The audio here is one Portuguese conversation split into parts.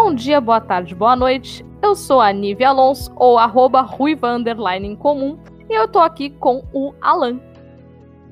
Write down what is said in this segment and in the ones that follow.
bom dia, boa tarde, boa noite. Eu sou a Nive Alonso, ou arroba Ruiva Underline em comum, e eu tô aqui com o Alan.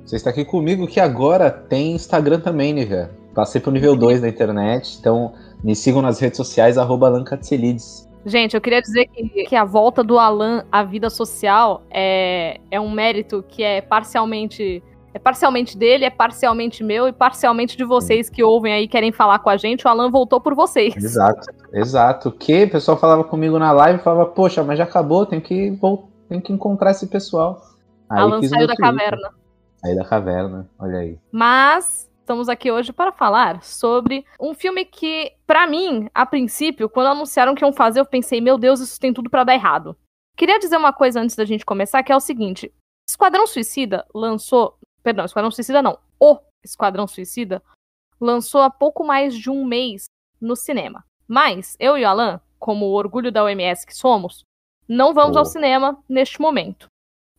Você está aqui comigo que agora tem Instagram também, Nívia. Passei pro nível 2 da internet, então me sigam nas redes sociais, arroba Alan Katselides. Gente, eu queria dizer que, que, a volta do Alan à vida social é, é um mérito que é parcialmente é parcialmente dele, é parcialmente meu e parcialmente de vocês que ouvem aí querem falar com a gente. O Alan voltou por vocês. Exato, exato. Que o pessoal falava comigo na live, falava, poxa, mas já acabou, tem que tem que encontrar esse pessoal. Aí Alan saiu da caverna. Saiu da caverna, olha aí. Mas estamos aqui hoje para falar sobre um filme que, para mim, a princípio, quando anunciaram que iam fazer, eu pensei, meu Deus, isso tem tudo para dar errado. Queria dizer uma coisa antes da gente começar, que é o seguinte: Esquadrão Suicida lançou Perdão, Esquadrão Suicida não. O Esquadrão Suicida lançou há pouco mais de um mês no cinema. Mas eu e o Alan, como o orgulho da OMS que somos, não vamos oh. ao cinema neste momento.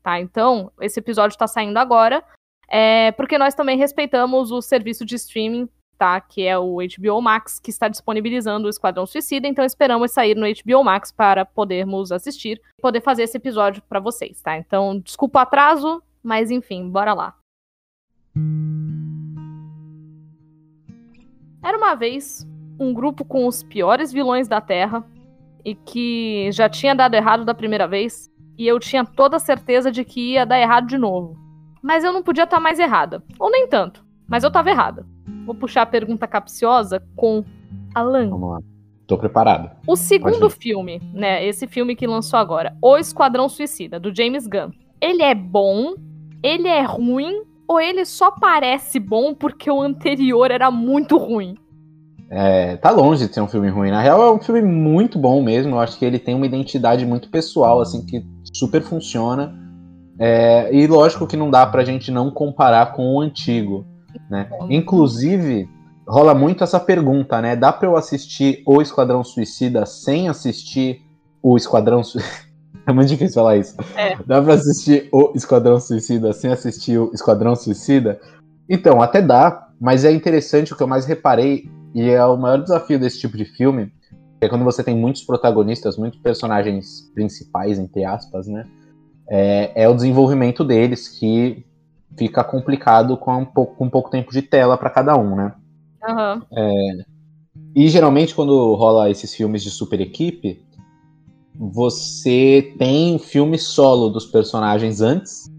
Tá? Então, esse episódio está saindo agora, é, porque nós também respeitamos o serviço de streaming, tá? Que é o HBO Max, que está disponibilizando o Esquadrão Suicida. Então, esperamos sair no HBO Max para podermos assistir, poder fazer esse episódio para vocês, tá? Então, desculpa o atraso, mas enfim, bora lá. Era uma vez um grupo com os piores vilões da Terra e que já tinha dado errado da primeira vez e eu tinha toda a certeza de que ia dar errado de novo. Mas eu não podia estar mais errada, ou nem tanto, mas eu estava errada. Vou puxar a pergunta capciosa com Alan. Vamos lá. Tô preparado. O segundo filme, né, esse filme que lançou agora, O Esquadrão Suicida, do James Gunn. Ele é bom, ele é ruim ou ele só parece bom porque o anterior era muito ruim? É, tá longe de ser um filme ruim. Na real, é um filme muito bom mesmo. Eu acho que ele tem uma identidade muito pessoal, assim, que super funciona. É, e lógico que não dá pra gente não comparar com o antigo. Né? Inclusive, rola muito essa pergunta, né? Dá pra eu assistir o Esquadrão Suicida sem assistir o Esquadrão Suicida? É muito difícil falar isso. É. Dá pra assistir o Esquadrão Suicida sem assistir o Esquadrão Suicida? Então, até dá, mas é interessante o que eu mais reparei, e é o maior desafio desse tipo de filme, é quando você tem muitos protagonistas, muitos personagens principais, entre aspas, né? É, é o desenvolvimento deles que fica complicado com um pouco, com pouco tempo de tela para cada um, né? Uhum. É, e geralmente quando rola esses filmes de super equipe, você tem o filme solo dos personagens antes,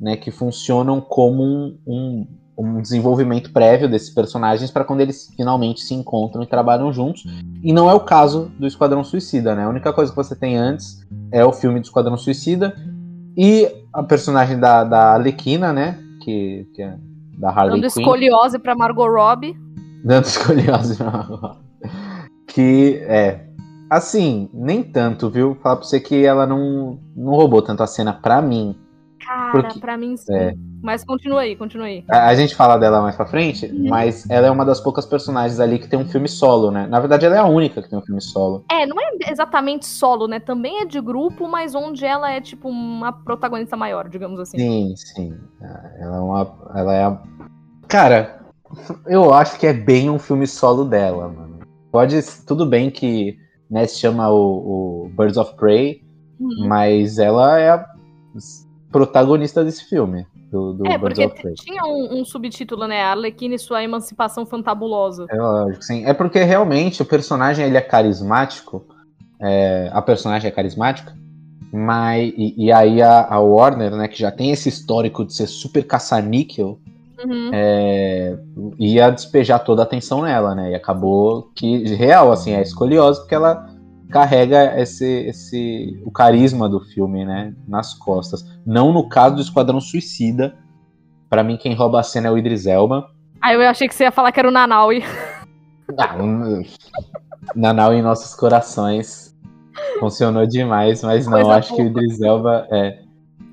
né, que funcionam como um, um, um desenvolvimento prévio desses personagens para quando eles finalmente se encontram e trabalham juntos. E não é o caso do Esquadrão Suicida, né? A única coisa que você tem antes é o filme do Esquadrão Suicida e a personagem da, da Alequina, né? Que, que é da Harley Dando Quinn. escoliose para Margot Robbie. Dando escoliose pra Margot Robbie. Que é Assim, nem tanto, viu? Falar pra você que ela não, não roubou tanto a cena pra mim. Cara, porque, pra mim sim. É, mas continua aí, continua aí. A, a, gente fala dela mais pra frente, uhum. mas ela é uma das poucas personagens ali que tem um filme solo, né? Na verdade, ela é a única que tem um filme solo. É, não é exatamente solo, né? Também é de grupo, mas onde ela é, tipo, uma protagonista maior, digamos assim. Sim, sim. Ela é uma. Ela é a... Cara, eu acho que é bem um filme solo dela, mano. Pode. Tudo bem que né, se chama o, o Birds of Prey, uhum. mas ela é a protagonista desse filme. Do, do é, Birds porque of Prey. tinha um, um, subtítulo, né? Arlequina e sua emancipação fantabulosa. É lógico, sim. É porque realmente o personagem ele é carismático. É, a personagem é carismática. Mas, e, e aí a, a, Warner, né, que já tem esse histórico de ser super caça-níquel, uhum. é, ia despejar toda a atenção nela, né? E acabou que, real, assim, é escoliosa porque ela carrega esse, esse o carisma do filme, né, nas costas. Não no caso do Esquadrão Suicida. Para mim, quem rouba a cena é o Idris Elba. Ah, eu achei que você ia falar que era o Nanaui. Não, Nanaui em nossos corações. Funcionou demais, mas não, Coisa acho boa. que o Idris Elba é.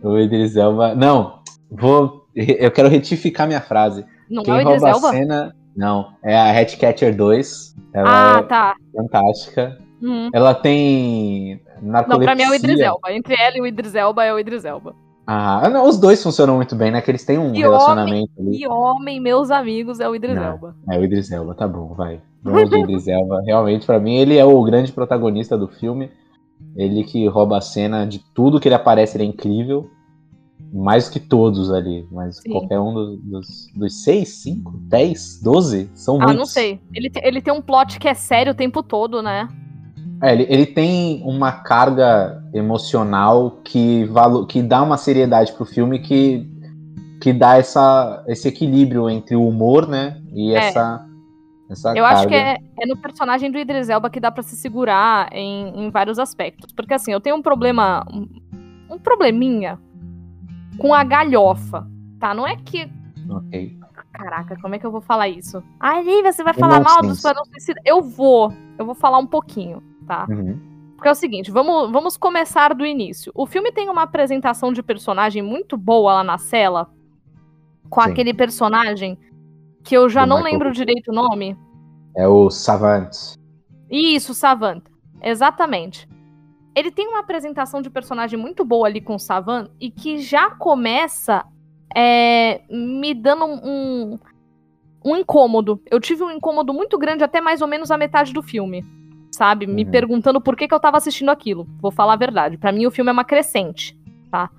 O Idris Elba. Não, vou eu quero retificar minha frase. Não Quem é rouba a cena. Não, é a Hatcatcher 2. Ela ah, é tá. fantástica. Uhum. Ela tem narcolepsia. Não, pra mim é o Idris Elba. Entre ela e o Idris Elba é o Idris Elba. Ah, não, os dois funcionam muito bem, né? Que eles têm um e relacionamento homem, ali. E homem, meus amigos, é o Idris não, Elba. É o Idris Elba, tá bom, vai. o Idris Elba. Realmente, para mim, ele é o grande protagonista do filme. Ele que rouba a cena de tudo que ele aparece, ele é incrível. Mais que todos ali, mas Sim. qualquer um dos, dos, dos, seis, cinco, dez, doze, são ah, muitos. Ah, não sei. Ele, ele tem um plot que é sério o tempo todo, né? É, ele, ele tem uma carga emocional que, valo, que dá uma seriedade pro filme que, que dá essa, esse equilíbrio entre o humor, né? E é. essa, essa Eu carga. acho que é, é, no personagem do Idris Elba que dá para se segurar em, em vários aspectos. Porque assim, eu tenho um problema. Um probleminha com a galhofa, tá? Não é que. Ok. Caraca, como é que eu vou falar isso? Ai, você vai falar mal dos Esquadrão Suicida? Eu vou. Eu vou falar um pouquinho, tá? Uhum. Porque é o seguinte, vamos, vamos começar do início. O filme tem uma apresentação de personagem muito boa lá na cela, com Sim. aquele personagem que eu já do não Michael lembro direito o nome. É o Savant. Isso, Savant. Exatamente ele tem uma apresentação de personagem muito boa ali com o Savan e que já começa é, me dando um, um incômodo. Eu tive um incômodo muito grande até mais ou menos a metade do filme. Sabe? Me uhum. perguntando por que, que eu tava assistindo aquilo. Vou falar a verdade. para mim, o filme é uma crescente, tá?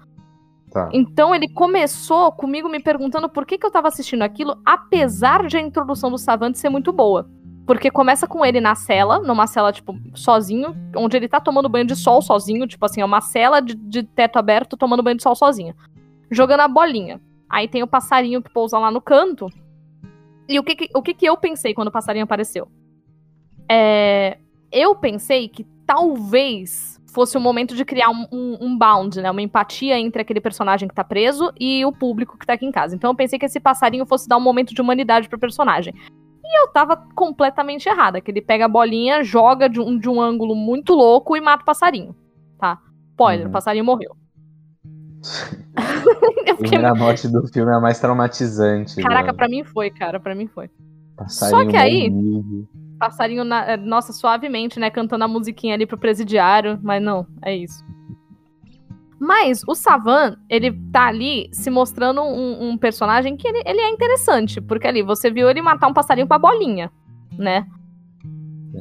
Tá. Então ele começou comigo me perguntando por que, que eu tava assistindo aquilo, apesar de a introdução do Savant ser muito boa. Porque começa com ele na cela, numa cela, tipo, sozinho, onde ele tá tomando banho de sol sozinho, tipo assim, é uma cela de, de teto aberto tomando banho de sol sozinho. Jogando a bolinha. Aí tem o passarinho que pousa lá no canto. E o que, que o que, que eu pensei quando o passarinho apareceu? É, eu pensei que talvez fosse o momento de criar um, um, um, bound, né? Uma empatia entre aquele personagem que tá preso e o público que tá aqui em casa. Então eu pensei que esse passarinho fosse dar um momento de humanidade pro personagem. E eu tava completamente errada, que ele pega a bolinha, joga de um, de um ângulo muito louco e mata o passarinho, tá? Spoiler, uhum. o passarinho morreu. a primeira morte do filme é a mais traumatizante. Caraca, mano. pra mim foi, cara, pra mim foi. Passarinho Só que aí, passarinho, na, nossa, suavemente, né, cantando a musiquinha ali pro presidiário, mas não, é isso. Mas o Savan, ele tá ali se mostrando um, um personagem que ele, ele, é interessante, porque ali você viu ele matar um passarinho com a bolinha, né?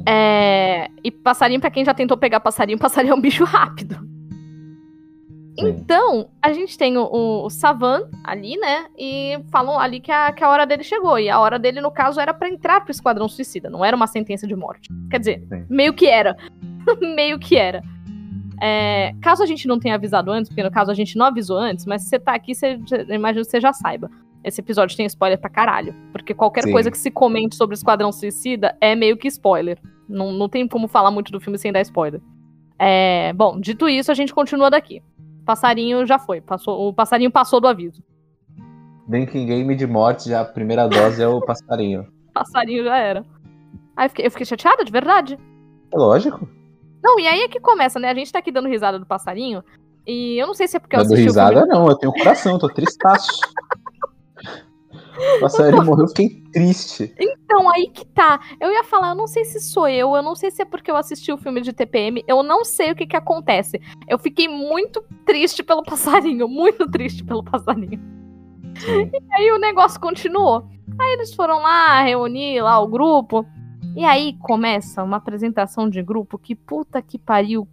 É, e passarinho, para quem já tentou pegar passarinho, passarinho é um bicho rápido. Então, a gente tem o, o, Savan ali, né? E falam ali que a, que a hora dele chegou. E a hora dele, no caso, era para entrar pro Esquadrão Suicida. Não era uma sentença de morte. Quer dizer, Sim. meio que era. meio que era. É, caso a gente não tenha avisado antes, porque no caso a gente não avisou antes, mas se você tá aqui, você, imagino que você já saiba. Esse episódio tem spoiler pra caralho. Porque qualquer Sim. coisa que se comente sobre o Esquadrão Suicida é meio que spoiler. Não, não tem como falar muito do filme sem dar spoiler. É, bom, dito isso, a gente continua daqui. Passarinho já foi. Passou, o passarinho passou do aviso. Banking Game de morte, já a primeira dose é o passarinho. passarinho já era. Aí eu fiquei, eu fiquei chateada, de verdade. É lógico. Não, e aí é que começa, né? A gente tá aqui dando risada do passarinho. E eu não sei se é porque eu assisti risada, o filme... não, eu tenho coração, tô tristaço. o passarinho morreu, eu fiquei triste. Então, aí que tá. Eu ia falar, eu não sei se sou eu, eu não sei se é porque eu assisti o filme de TPM, eu não sei o que que acontece. Eu fiquei muito triste pelo passarinho, muito triste pelo passarinho. Sim. E aí o negócio continuou. Aí eles foram lá reunir lá o grupo. E aí começa uma apresentação de grupo que puta que pariu.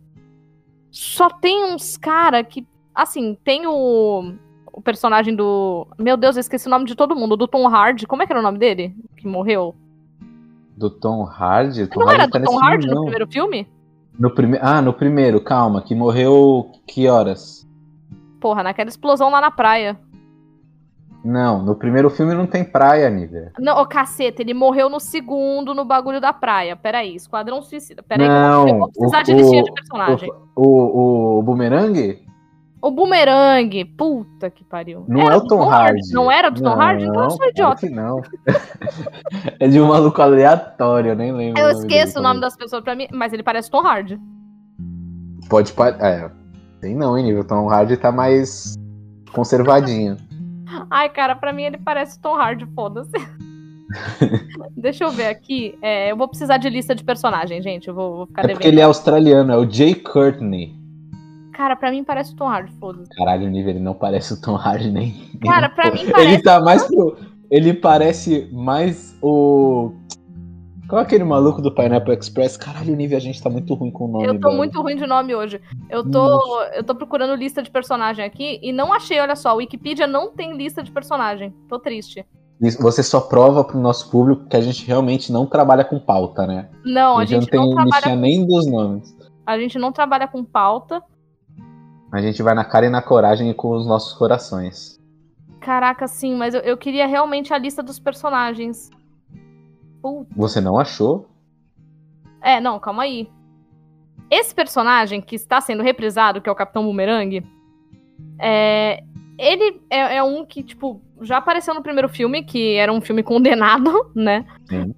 Só tem uns cara que. Assim, tem o. O personagem do. Meu Deus, eu esqueci o nome de todo mundo. Do Tom Hardy. Como é que era o nome dele? Que morreu? Do Tom Hardy? Tom não Hardy era tá do Tom Hardy no primeiro filme? No prime... Ah, no primeiro, calma. Que morreu que horas? Porra, naquela explosão lá na praia. Não, no primeiro filme não tem praia, Nívia. Não, ô caceta, ele morreu no segundo no bagulho da praia. Peraí, Esquadrão Suicida. Peraí, não, eu vou precisar o, de listinha de personagem. O, o, o Boomerang? O Boomerang, puta que pariu. Não era é o Tom Hardy. Não era do Tom Hardy? Então eu sou idiota. Não. é de um maluco aleatório, eu nem lembro. Eu o esqueço dele, o nome das pessoas pra mim, mas ele parece Tom Hardy. Pode. É, tem não, hein, nível. Tom Hardy tá mais conservadinho. Ai, cara, pra mim ele parece Tom Hardy, foda-se. Deixa eu ver aqui. É, eu vou precisar de lista de personagens, gente. Eu vou, vou ficar é devendo. porque ele é australiano, é o Jay Courtney. Cara, pra mim parece o Tom Hardy, foda-se. Caralho, o nível ele não parece o Tom Hardy nem. Cara, pra mim parece. Ele tá mais pro. Ele parece mais o. Qual é aquele maluco do Pineapple Express? Caralho, Nívia, a gente tá muito ruim com o nome. Eu tô velho. muito ruim de nome hoje. Eu tô, eu tô procurando lista de personagem aqui e não achei, olha só. O Wikipedia não tem lista de personagem. Tô triste. Você só prova pro nosso público que a gente realmente não trabalha com pauta, né? Não, a gente não gente tem não trabalha, nem dos nomes. a gente não trabalha com pauta. A gente vai na cara e na coragem e com os nossos corações. Caraca, sim, mas eu, eu queria realmente a lista dos personagens. Puta. Você não achou? É, não, calma aí. Esse personagem que está sendo reprisado, que é o Capitão Boomerang, é, ele é, é um que, tipo, já apareceu no primeiro filme, que era um filme condenado, né? Sim.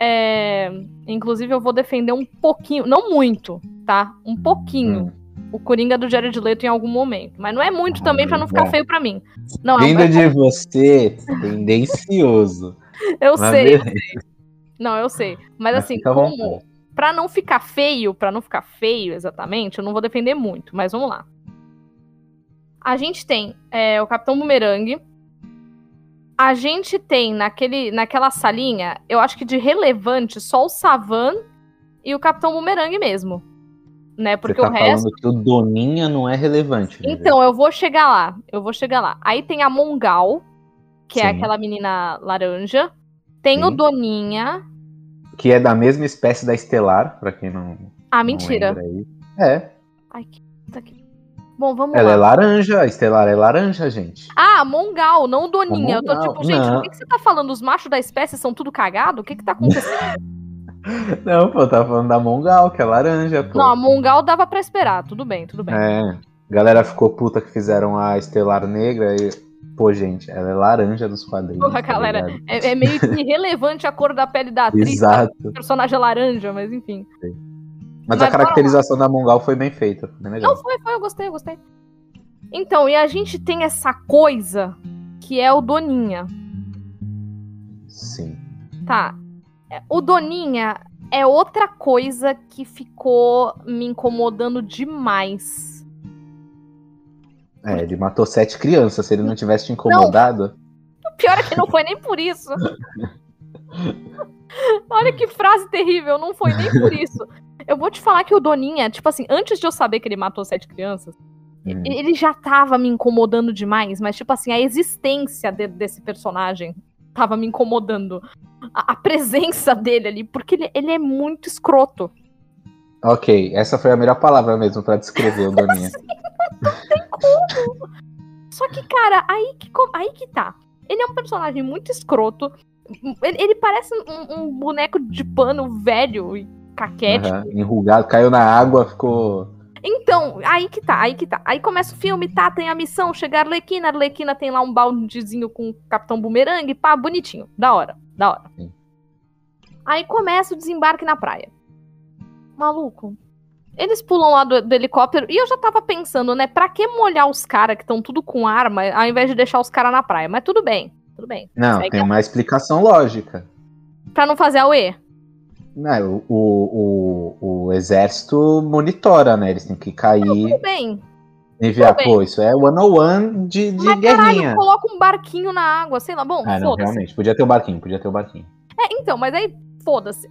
É, inclusive, eu vou defender um pouquinho, não muito, tá? Um pouquinho. Hum. O Coringa do Jared Leto em algum momento. Mas não é muito também pra não ficar bom. feio pra mim. Não, é um Vindo de você, tendencioso. Eu sei, eu sei. Não, eu sei. Mas assim, à como. Pra não ficar feio, pra não ficar feio exatamente, eu não vou defender muito, mas vamos lá. A gente tem é, o Capitão Boomerang. A gente tem naquele, naquela salinha, eu acho que de relevante, só o Savan e o Capitão Boomerang mesmo. Né? Porque tá o resto. falando que o Doninha não é relevante. né, Então, eu vou chegar lá. Eu vou chegar lá. Aí tem a Mongal, que é Sim. aquela menina laranja. Tem o Sim. Doninha. velho? Que é da mesma espécie da Estelar, pra quem não. Ah, mentira. É. Ai, que puta que. Bom, vamos Ela lá. é laranja, a Estelar é laranja, gente. Ah, Mongal, não Doninha. Eu tô tipo, gente, não. o que, que você tá falando? Os machos da espécie são tudo cagado? O que que tá acontecendo? Não, pô, eu tava falando da Mongal, que é laranja, pô. não, a Mongal dava pra esperar. Tudo bem, tudo bem. É. Galera ficou puta que fizeram a Estelar Negra e. Pô, gente, ela é laranja dos quadrinhos. Porra, tá galera? É, é meio que irrelevante a cor da pele da atriz. Exato. O personagem é laranja, mas enfim. Mas, Mas a caracterização da Mongal foi bem feita. Bem legal. Não, foi, foi, eu gostei, eu gostei. Então, e a gente tem essa coisa que é o Doninha. Sim. Tá. É, O Doninha é outra coisa que ficou me incomodando demais. É, ele matou sete crianças. Se ele não tivesse te incomodado. O pior é que não foi nem por isso. Olha que frase terrível, não foi nem por isso. Eu vou te falar que o Doninha, tipo assim, antes de eu saber que ele matou sete crianças, Hum. ele já tava me incomodando demais, mas, tipo assim, a existência de- desse personagem tava me incomodando. A, a presença dele ali, porque ele, ele é muito escroto. Ok, essa foi a melhor palavra mesmo pra descrever o Doninha. Só que, cara, aí que, aí que tá. Ele é um personagem muito escroto. Ele, ele parece um, um boneco de pano velho e caquete. Aham, Enrugado, caiu na água, ficou. Então, aí que tá, aí que tá. Aí começa o filme, tá, tem a missão, chega a Arlequina, a Arlequina tem lá um baldezinho com o Capitão Boomerang, pá, bonitinho. Da hora, da hora. Sim. Aí começa o desembarque na praia. Maluco. Eles pulam lá do, do helicóptero e eu já tava pensando, né, pra que molhar os caras que estão tudo com arma, ao invés de deixar os caras na praia? Mas tudo bem, tudo bem. Não, tem a- uma explicação lógica. Pra não fazer a UE. Não, o, o, o, o exército monitora, né? Eles têm que cair Tudo bem. enviar. tudo bem. Pô, isso é 101 de, de Mas guerrinha. caralho, coloca um barquinho na água, sei lá. Bom, Ah, não, foda-se. realmente. Podia ter o barquinho, podia ter o barquinho. É, então, mas aí, foda-se.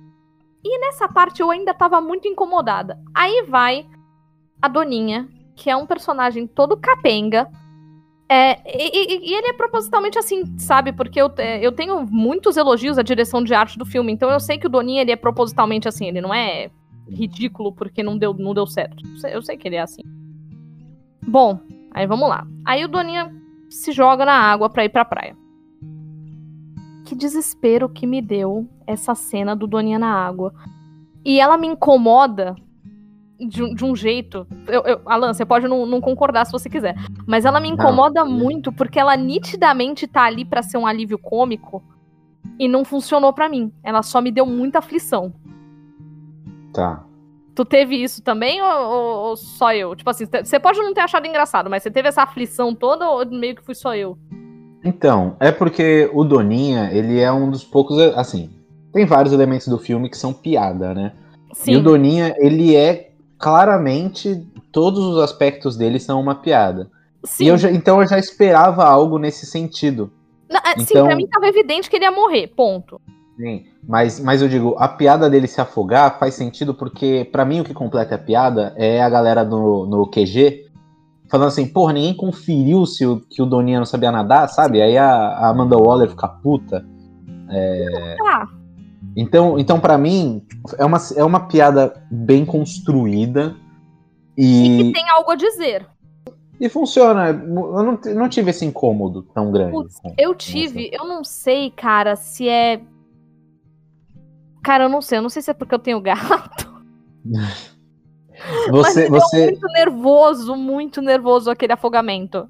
E nessa parte eu ainda tava muito incomodada. Aí vai a Doninha, que é um personagem todo capenga. É, e, e- e ele é propositalmente assim, sabe? Porque eu, é, eu tenho muitos elogios à direção de arte do filme, então eu sei que o Doninha ele é propositalmente assim, ele não é ridículo porque não deu, não deu certo. Eu sei- Eu sei que ele é assim. Bom, aí vamos lá. Aí o Doninha se joga na água pra ir pra praia. Que desespero que me deu essa cena do Doninha na água. E ela me incomoda de, um- de um jeito. Eu, eu- Alan, você pode não, não concordar se você quiser. Mas ela me incomoda Não. muito porque ela nitidamente tá ali pra ser um alívio cômico. E não funcionou pra mim. Ela só me deu muita aflição. Tá. Tu teve isso também ou, ou- ou só eu? Tipo assim, você pode não ter achado engraçado, mas você teve essa aflição toda ou meio que fui só eu? Então, é porque o Doninha, ele é um dos poucos. Assim, tem vários elementos do filme que são piada, né? Sim. E o Doninha, ele é claramente. Todos os aspectos dele são uma piada. Sim. E eu já- então eu já esperava algo nesse sentido. Não, é, Sim, Então- pra mim tava evidente que ele ia morrer, ponto. Sim, mas, mas eu digo, a piada dele se afogar faz sentido porque, para mim, o que completa a piada é a galera no, no QG falando assim, porra, ninguém conferiu se o, que o Doninha não sabia nadar, sabe? Aí a, a Amanda Waller fica puta. É... Ah, Então, então para mim, é uma, é uma piada bem construída e e, que tem algo a dizer. e funciona. Eu não, não tive esse incômodo tão grande. Putz, Eu tive, eu não sei, cara, se é. Cara, eu não sei, eu não sei se é porque eu tenho gato. Você, mas você, muito nervoso, muito nervoso aquele afogamento.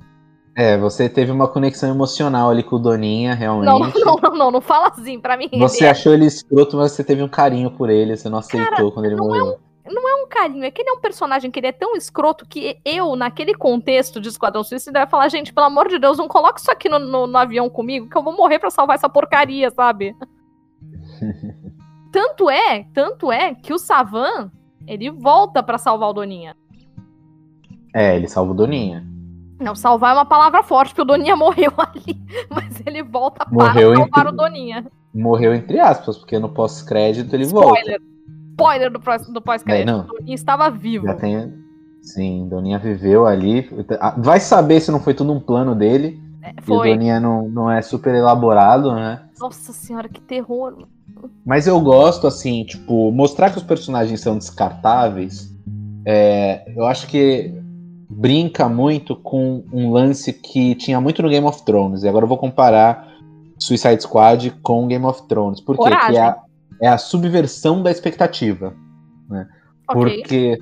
é, você teve uma conexão emocional ali com o Doninha, realmente. Não, não, não, não, não fala assim pra mim. Você ele é achou ele escroto, mas você teve um carinho por ele, você não aceitou quando ele morreu. um carinho, é que ele é um personagem que ele é tão escroto que eu, naquele contexto de Esquadrão Suicida, ia falar, gente, pelo amor de Deus, não coloque isso aqui no, no- no avião comigo, que eu vou morrer pra salvar essa porcaria, sabe? tanto é, tanto é que o Savan, ele volta pra salvar o Doninha. É, ele salva o Doninha. Não, salvar é uma palavra forte, porque o Doninha morreu ali. Mas ele volta Morreu para salvar entre- o Doninha. Morreu entre aspas, porque no pós-crédito ele volta. Spoiler. Spoiler do, pró- do pós-crédito. É, não. o Doninha estava vivo. Já tem. Sim, Doninha viveu ali. Vai saber se não foi tudo um plano dele. É, E o Foi. Doninha não, não é super elaborado, né? Nossa senhora, que terror. Mas eu gosto, assim, tipo, mostrar que os personagens são descartáveis. é, eu acho que brinca muito com um lance que tinha muito no Game of Thrones. E agora eu vou comparar Suicide Squad com Game of Thrones. Por quê? Coragem. Que é a, é a subversão da expectativa. Ok. Porque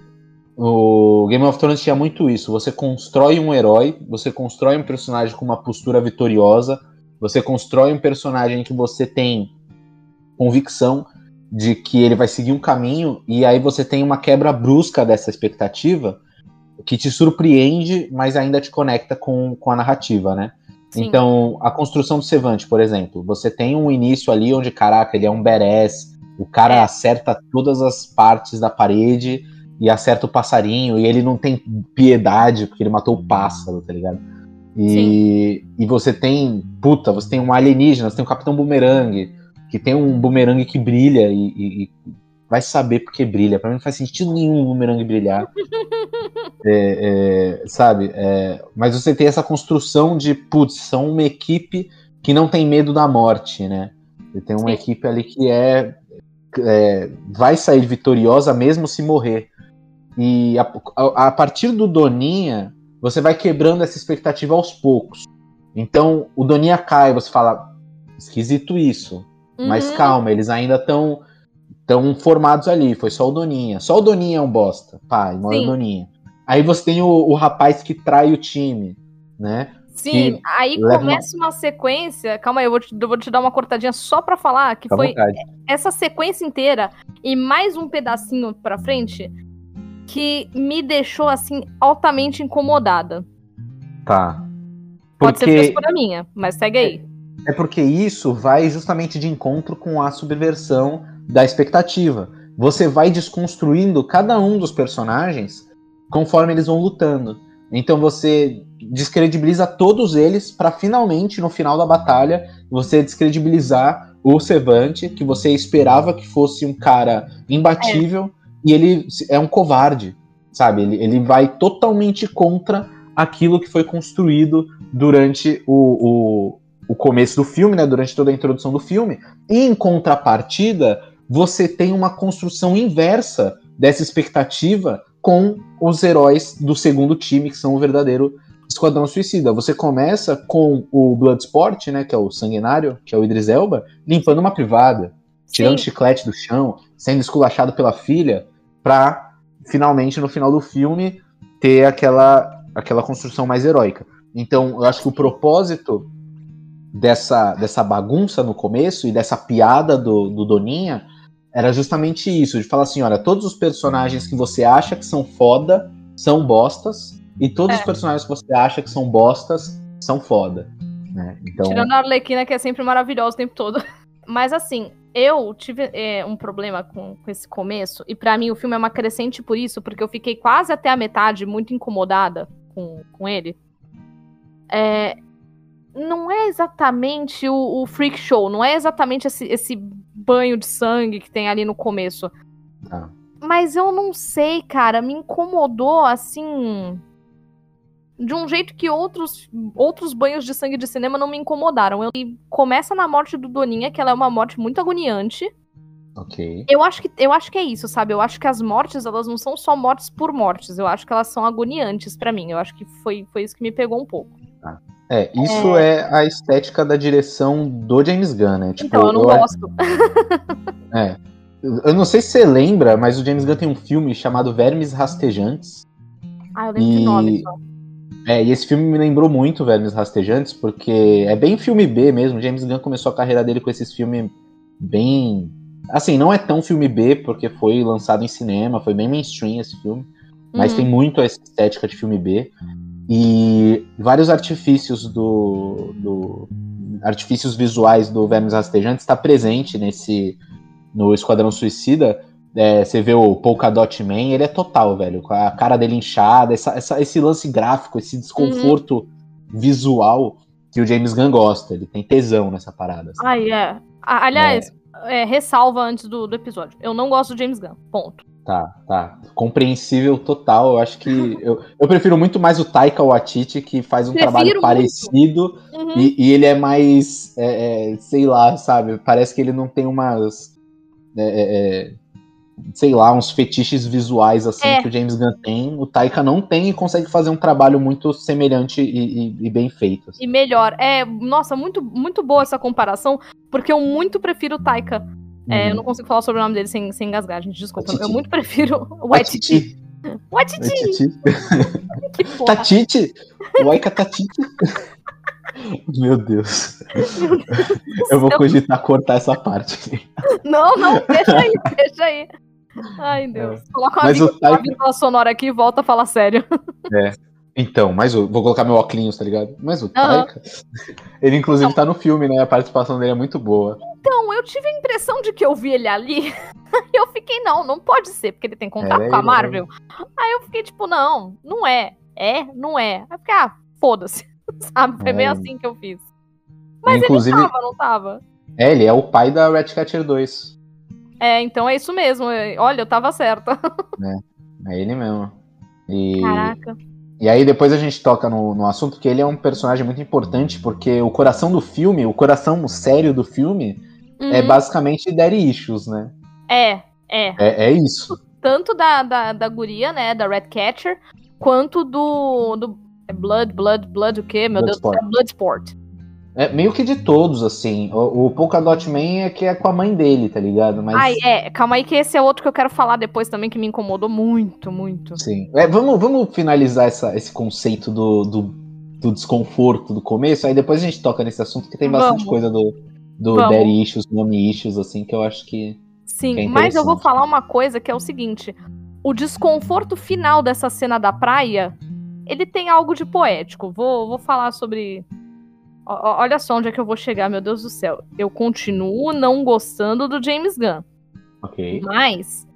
o Game of Thrones tinha muito isso. Você constrói um herói, você constrói um personagem com uma postura vitoriosa, você constrói um personagem que você tem convicção de que ele vai seguir um caminho, e aí você tem uma quebra brusca dessa expectativa que te surpreende, mas ainda te conecta com, com a narrativa, né? Sim. Então, a construção do Sevante, por exemplo, você tem um início ali onde, caraca, ele é um badass, o cara É. acerta todas as partes da parede e acerta o passarinho, e ele não tem piedade porque ele matou o pássaro, tá ligado? E, e você tem, puta, você tem um alienígena, você tem um Capitão Boomerang, que tem um boomerang que brilha e, e- e vai saber porque brilha. Pra mim não faz sentido nenhum o boomerang brilhar. É, é, sabe? É, mas você tem essa construção de, putz, são uma equipe que não tem medo da morte, né? Você tem uma Sim. equipe ali que é, é, vai sair vitoriosa mesmo se morrer. E a, a- a partir do Doninha, você vai quebrando essa expectativa aos poucos. Então, o Doninha cai, você fala, esquisito isso. Mas Uhum. calma, eles ainda estão tão formados ali. Foi só o Doninha. Só o Doninha é um bosta. Pai, mora o. Doninha. Aí você tem o, o rapaz que trai o time, né? Sim, aí começa uma... sequência. Calma aí, eu vou, te, eu vou te dar uma cortadinha só pra falar que Fica foi vontade. essa sequência inteira e mais um pedacinho pra frente que me deixou assim altamente incomodada. Tá. Pode ser Porque, frescura minha, mas segue aí. É porque isso vai justamente de encontro com a subversão da expectativa. Você vai desconstruindo cada um dos personagens conforme eles vão lutando. Então você descredibiliza todos eles para finalmente no final da batalha você descredibilizar o Sevante, que você esperava que fosse um cara imbatível e ele é um covarde, sabe? Ele, ele vai totalmente contra aquilo que foi construído durante o, o, o começo do filme, né? Durante toda a introdução do filme. E em contrapartida, você tem uma construção inversa dessa expectativa com os heróis do segundo time, que são o verdadeiro Esquadrão Suicida. Você começa com o Bloodsport, né, que é o sanguinário, que é o Idris Elba, limpando uma privada, tirando Sim. chiclete do chão, sendo esculachado pela filha, pra finalmente no final do filme ter aquela aquela construção mais heróica. Então, eu acho que o propósito dessa, dessa bagunça no começo e dessa piada do, do Doninha era justamente isso, de falar assim, olha, todos os personagens que você acha que são foda são bostas, e todos É. os personagens que você acha que são bostas são foda. Né? Então, Tirando a Arlequina, que é sempre maravilhosa o tempo todo. Mas assim, eu tive é, um problema com, com esse começo, e pra mim o filme é uma crescente por isso, porque eu fiquei quase até a metade muito incomodada com, com ele. É, não é exatamente o, o freak show, não é exatamente esse, esse banho de sangue que tem ali no começo. Tá. Mas eu não sei, cara, me incomodou assim. De um jeito que outros, outros banhos de sangue de cinema não me incomodaram. Eu, começa na morte do Doninha, que ela é uma morte muito agoniante. Ok. Eu acho que eu acho que é isso, sabe? Eu acho que as mortes, elas não são só mortes por mortes. Eu acho que elas são agoniantes pra mim. Eu acho que foi, foi isso que me pegou um pouco. É, isso é... a estética da direção do James Gunn, né? Tipo, então, eu não eu- gosto. É. Eu não sei se você lembra, mas o James Gunn tem um filme chamado Vermes Rastejantes. Ah, eu lembro de E- nome só. É, e esse filme me lembrou muito Vermes Rastejantes, porque é bem filme B mesmo. James Gunn começou a carreira dele com esses filmes bem. Assim, não é tão filme B, porque foi lançado em cinema, foi bem mainstream esse filme. Mas Uhum. tem muito essa estética de filme B. E vários artifícios do. do artifícios visuais do Vermes Rastejantes está presente nesse. no Esquadrão Suicida. É, você vê o Polka Dot Man, ele é total, velho. Com a cara dele inchada, essa- essa- esse lance gráfico, esse desconforto visual que o James Gunn gosta. Ele tem tesão nessa parada. assim. Ai, é. A- Aliás, é, ressalva antes do, do episódio. Eu não gosto do James Gunn. Ponto. Tá, tá. Compreensível total. Eu acho que. Eu, eu prefiro muito mais o Taika Waititi, que faz um Prefiro trabalho muito. parecido. Uhum. E, e ele é mais. é, é, sei lá, sabe? Parece que ele não tem umas. é, é, é, sei lá, uns fetiches visuais assim É. que o James Gunn tem. O Taika não tem e consegue fazer um trabalho muito semelhante e, e- e bem feito. assim. E melhor. É, nossa, muito, muito boa essa comparação, porque eu muito prefiro o Taika. É, eu Uhum. não consigo falar sobre o nome dele sem, sem engasgar, gente. Desculpa. Eu muito prefiro o Waititi. Waititi. Que. Tatiti! O Aika Tatiti. Meu Deus. Eu vou cogitar cortar essa parte. Não, não, deixa aí, deixa aí. Ai, Deus. Coloca uma, É. Vírgula- uma Taika- vírgula sonora aqui e volta a falar sério. Então, mas o, vou colocar meu óculos, tá ligado? Mas o Aham. Taika, ele inclusive tá no filme, né? A participação dele é muito boa. Então, eu tive a impressão de que eu vi ele ali. E eu fiquei, não, não pode ser, porque ele tem contato Era com a ele, Marvel. Aí eu fiquei, tipo, não, não é. É, não é. Aí eu fiquei, ah, foda-se. Sabe? Foi meio É. assim que eu fiz. Mas inclusive, ele tava, não tava? é, ele é o pai da Ratcatcher 2. É, então é isso mesmo. É, Olha, eu tava certa. É ele mesmo. E, Caraca. e aí depois a gente toca no, no assunto que ele é um personagem muito importante, porque o coração do filme, o coração sério do filme, é Uhum. basicamente Daddy Issues, né? É, é. É, é isso. Tanto da, da, da guria, né, da Redcatcher, quanto do, do é Blood, Blood, Blood o quê? Meu Deus do céu, Bloodsport. É meio que de todos, assim. O, o Polka Dot Man é que é com a mãe dele, tá ligado? Mas. Ai, é, calma aí que esse é outro que eu quero falar depois também, que me incomodou muito, muito. Sim. É, vamos, vamos finalizar essa, esse conceito do, do, do desconforto do começo, aí depois a gente toca nesse assunto, que tem bastante Vamos. coisa do, do Vamos. Daddy Issues, Mommy Issues, assim, que eu acho que. Sim, Que é mas eu vou falar uma coisa que é o seguinte: o desconforto final dessa cena da praia, ele tem algo de poético. Vou, vou falar sobre. Ó, olha só onde é que eu vou chegar, meu Deus do céu. Eu continuo não gostando do James Gunn. Ok. Mas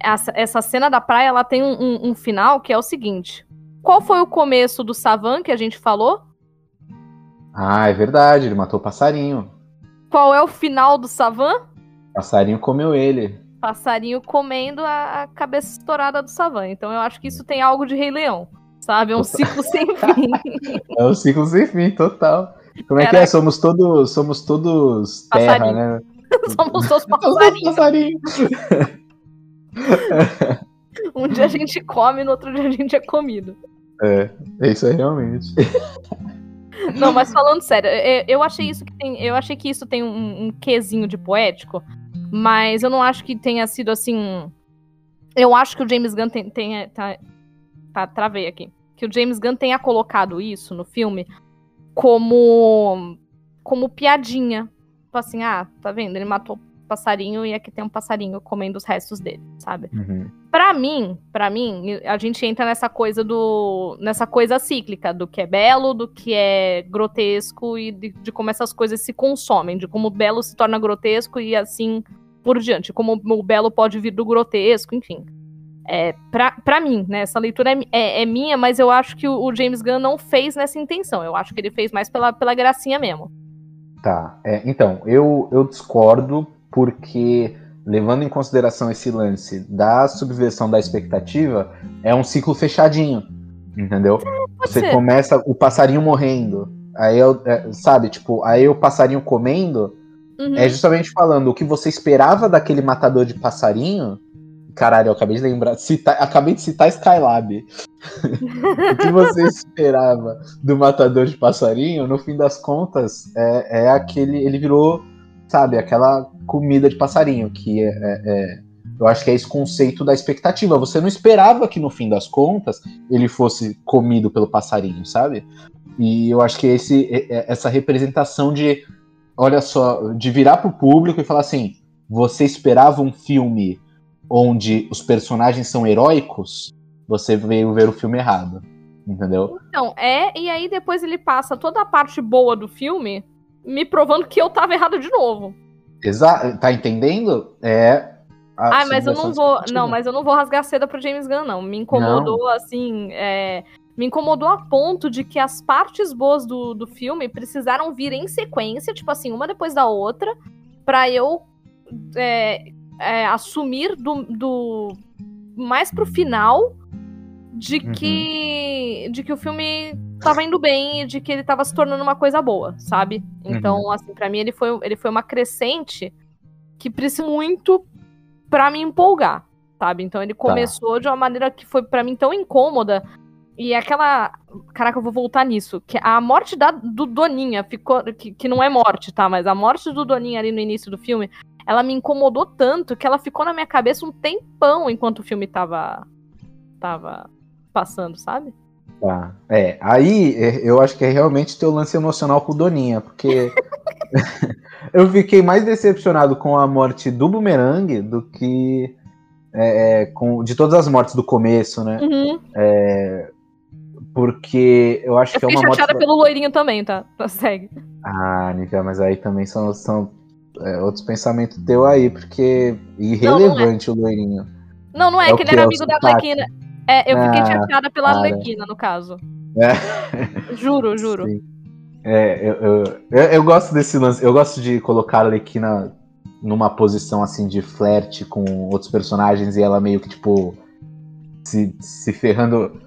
essa, essa cena da praia ela tem um, um- um final que é o seguinte: qual foi o começo do Savan que a gente falou? Ah, é verdade, ele matou o passarinho. Qual é o final do Savan? Passarinho comeu ele. Passarinho comendo a, cabeça estourada do Savan. Então eu acho que isso tem algo de Rei Leão. Sabe? É um ciclo sem fim. É o ciclo sem fim, total. Como é que é? Somos todos, somos todos terra, Passarinho. né? Somos todos passarinhos. passarinho. Um dia a gente come, no outro dia a gente é comido. É, é isso aí realmente. Não, mas falando sério, eu, eu achei isso que tem. Eu achei que isso tem um, um quesinho de poético, mas eu não acho que tenha sido assim. Eu acho que o James Gunn tem. tem tá, tá, travei aqui. Que o James Gunn tenha colocado isso no filme como. como piadinha. Tipo assim, ah, tá vendo? Ele matou passarinho e aqui tem um passarinho comendo os restos dele, sabe? Uhum. Pra mim, para mim, a gente entra nessa coisa do nessa coisa cíclica do que é belo, do que é grotesco e de, de como essas coisas se consomem, de como o belo se torna grotesco e assim por diante, como o belo pode vir do grotesco, enfim. É, pra, pra mim, né, essa leitura é, é- é minha, mas eu acho que o, o James Gunn não fez nessa intenção. Eu acho que ele fez mais pela, pela gracinha mesmo. Tá. É, então, eu, eu discordo porque levando em consideração esse lance da subversão da expectativa, é um ciclo fechadinho, entendeu? Pode Você começa o passarinho morrendo, aí eu, é, sabe, tipo, aí o passarinho comendo, Uhum. é justamente falando o que você esperava daquele matador de passarinho. Caralho, eu acabei de lembrar, citar- acabei de citar Skylab. o que você esperava do matador de passarinho, no fim das contas, é, é aquele. Ele virou, sabe, aquela comida de passarinho, que é, é- é- eu acho que é esse conceito da expectativa. Você não esperava que no fim das contas ele fosse comido pelo passarinho, sabe? E eu acho que esse, é- é- essa representação de, olha só, de virar pro público e falar assim: você esperava um filme onde os personagens são heróicos? Você veio ver o filme errado. Entendeu? Então, é, e aí depois ele passa toda a parte boa do filme me provando que eu tava errado de novo. Exa tá entendendo? É. Ah, mas eu não vou. Não, mas eu não vou rasgar seda pro James Gunn, não. Me incomodou, assim. é, me incomodou a ponto de que as partes boas do, do filme precisaram vir em sequência, tipo assim, uma depois da outra, pra eu é, é, assumir do, do. mais pro final de Uhum. que. de que o filme tava indo bem e de que ele tava se tornando uma coisa boa, sabe? Então, assim, pra mim ele foi, ele foi uma crescente que precisa muito pra me empolgar, sabe? Então ele começou de uma maneira que foi pra mim tão incômoda. E aquela. Caraca, eu vou voltar nisso. Que a morte da, do Doninha ficou. Que, que não é morte, tá? Mas a morte do Doninha ali no início do filme, ela me incomodou tanto que ela ficou na minha cabeça um tempão enquanto o filme tava. tava passando, sabe? Tá. É, aí é, eu acho que é realmente teu lance emocional com o Doninha, porque eu fiquei mais decepcionado com a morte do Boomerang do que é, é, com, de todas as mortes do começo, né? Uhum. Porque eu acho Eu que é uma morte. chateada pelo loirinho também, tá? Tá, Segue. Ah, Nica, mas aí também são, são é, outros pensamentos teu aí, porque irrelevante o loirinho. Não, não é, É que ele era É amigo da? Arlequina. É, eu fiquei Ah, chateada pela cara. Arlequina, no caso. É. Juro, juro. Sim. É, eu, eu, eu, eu gosto desse lance. Eu gosto de colocar a Arlequina numa posição assim de flerte com outros personagens e ela meio que, tipo, se, se ferrando.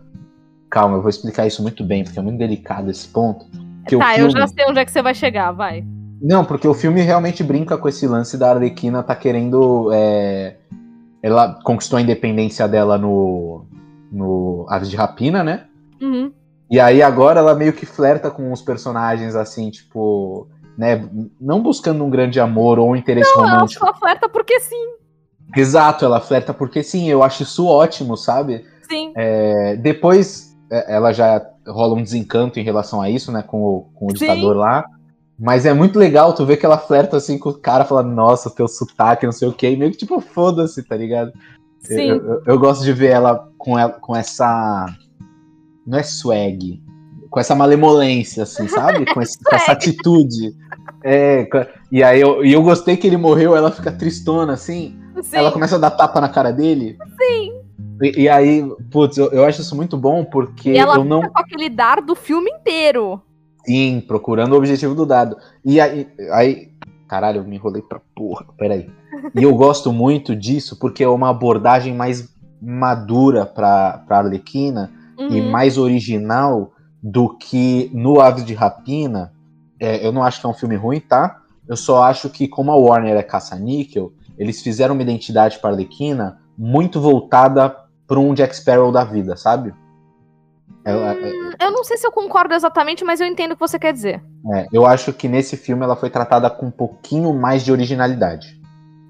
Calma, eu vou explicar isso muito bem, porque é muito delicado esse ponto. Que o tá, eu filme- já sei onde é que você vai chegar, vai. Não, porque o filme realmente brinca com esse lance da Arlequina tá querendo. é, Ela conquistou a independência dela no, no Aves de Rapina, né? Uhum. E aí agora ela meio que flerta com os personagens, assim, tipo, né? Não buscando um grande amor ou um interesse Ela romântico. só flerta porque sim. Exato, ela flerta porque sim, eu acho isso ótimo, sabe? Sim. É, depois é, ela já rola um desencanto em relação a isso, né? Com o, com o Sim. ditador lá. Mas é muito legal tu ver que ela flerta assim com o cara, falando, nossa, teu sotaque, não sei o quê, e meio que tipo, foda-se, tá ligado? Sim. Eu, eu- eu gosto de ver ela com, ela com essa. Não é swag. Com essa malemolência, assim, sabe? Com, esse- com essa atitude. É, e aí eu, e eu gostei que ele morreu, ela fica tristona, assim. Sim. Ela começa a dar tapa na cara dele. Sim. E, e aí, putz, eu, eu acho isso muito bom, porque E ela eu não. com aquele dar do filme inteiro. Sim, procurando o objetivo do dado. E aí, aí. Caralho, eu me enrolei pra porra. Peraí. E eu gosto muito disso porque é uma abordagem mais madura pra Arlequina e Uhum. mais original do que no Aves de Rapina. É, eu não acho que é um filme ruim, tá? Eu só acho que, como a Warner é caça-níquel, eles fizeram uma identidade para Arlequina muito voltada para um Jack Sparrow da vida, sabe? Ela- Hum, Eu não sei se eu concordo exatamente, mas eu entendo o que você quer dizer. É, eu acho que nesse filme ela foi tratada com um pouquinho mais de originalidade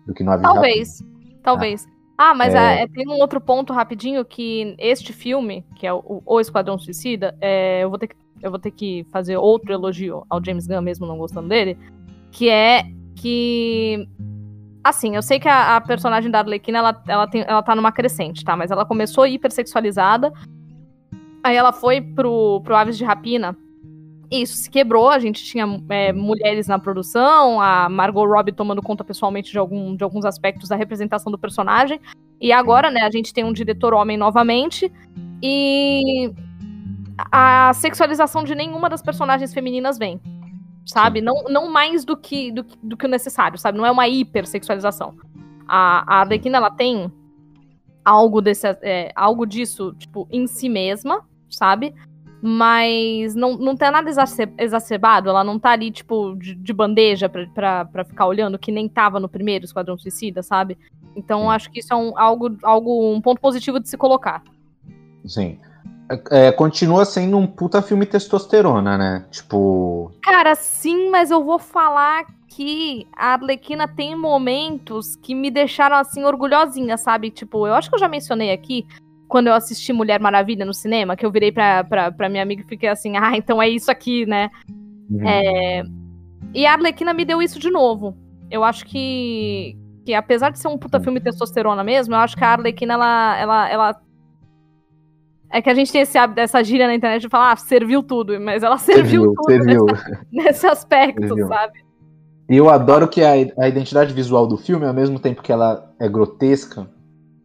do que no de Talvez. Talvez. Ah, mas É. ah, é, tem um outro ponto rapidinho que este filme, que é o, o Esquadrão Suicida, é, eu, vou ter que, eu vou ter que fazer outro elogio ao James Gunn, mesmo não gostando dele, que é que. Assim, eu sei que a, a personagem da Arlequina, ela, ela, tem, ela tá numa crescente, tá? Mas ela começou hipersexualizada, aí ela foi pro, pro Aves de Rapina, isso se quebrou, a gente tinha é, mulheres na produção, a Margot Robbie tomando conta pessoalmente de, algum, de alguns aspectos da representação do personagem. E agora, né, a gente tem um diretor homem novamente. E a sexualização de nenhuma das personagens femininas vem. sabe? Não, não mais do que, do, do que o necessário, sabe? Não é uma hipersexualização. A, a Arlequina, ela tem algo, desse, é, algo disso, tipo, em si mesma, sabe? Mas não, não tem nada exacerbado, ela não tá ali, tipo, de, de bandeja pra, pra, pra, ficar olhando, que nem tava no primeiro Esquadrão Suicida, sabe? Então acho que isso é um, algo, algo, um ponto positivo de se colocar. Sim. É, continua sendo um puta filme testosterona, né? Tipo. Cara, sim, mas eu vou falar que a Arlequina tem momentos que me deixaram assim orgulhosinha, sabe? Tipo, eu acho que eu já mencionei aqui quando eu assisti Mulher Maravilha no cinema, que eu virei pra, pra, pra minha amiga e fiquei assim, ah, então é isso aqui, né? Uhum. É... E a Arlequina me deu isso de novo. Eu acho que, que apesar de ser um puta filme testosterona mesmo, eu acho que a Arlequina, ela, ela, ela é que a gente tem esse, essa gíria na internet de falar, ah, serviu tudo, mas ela serviu, serviu tudo serviu. Nessa, nesse aspecto, serviu. sabe? E eu adoro que a, a identidade visual do filme, ao mesmo tempo que ela é grotesca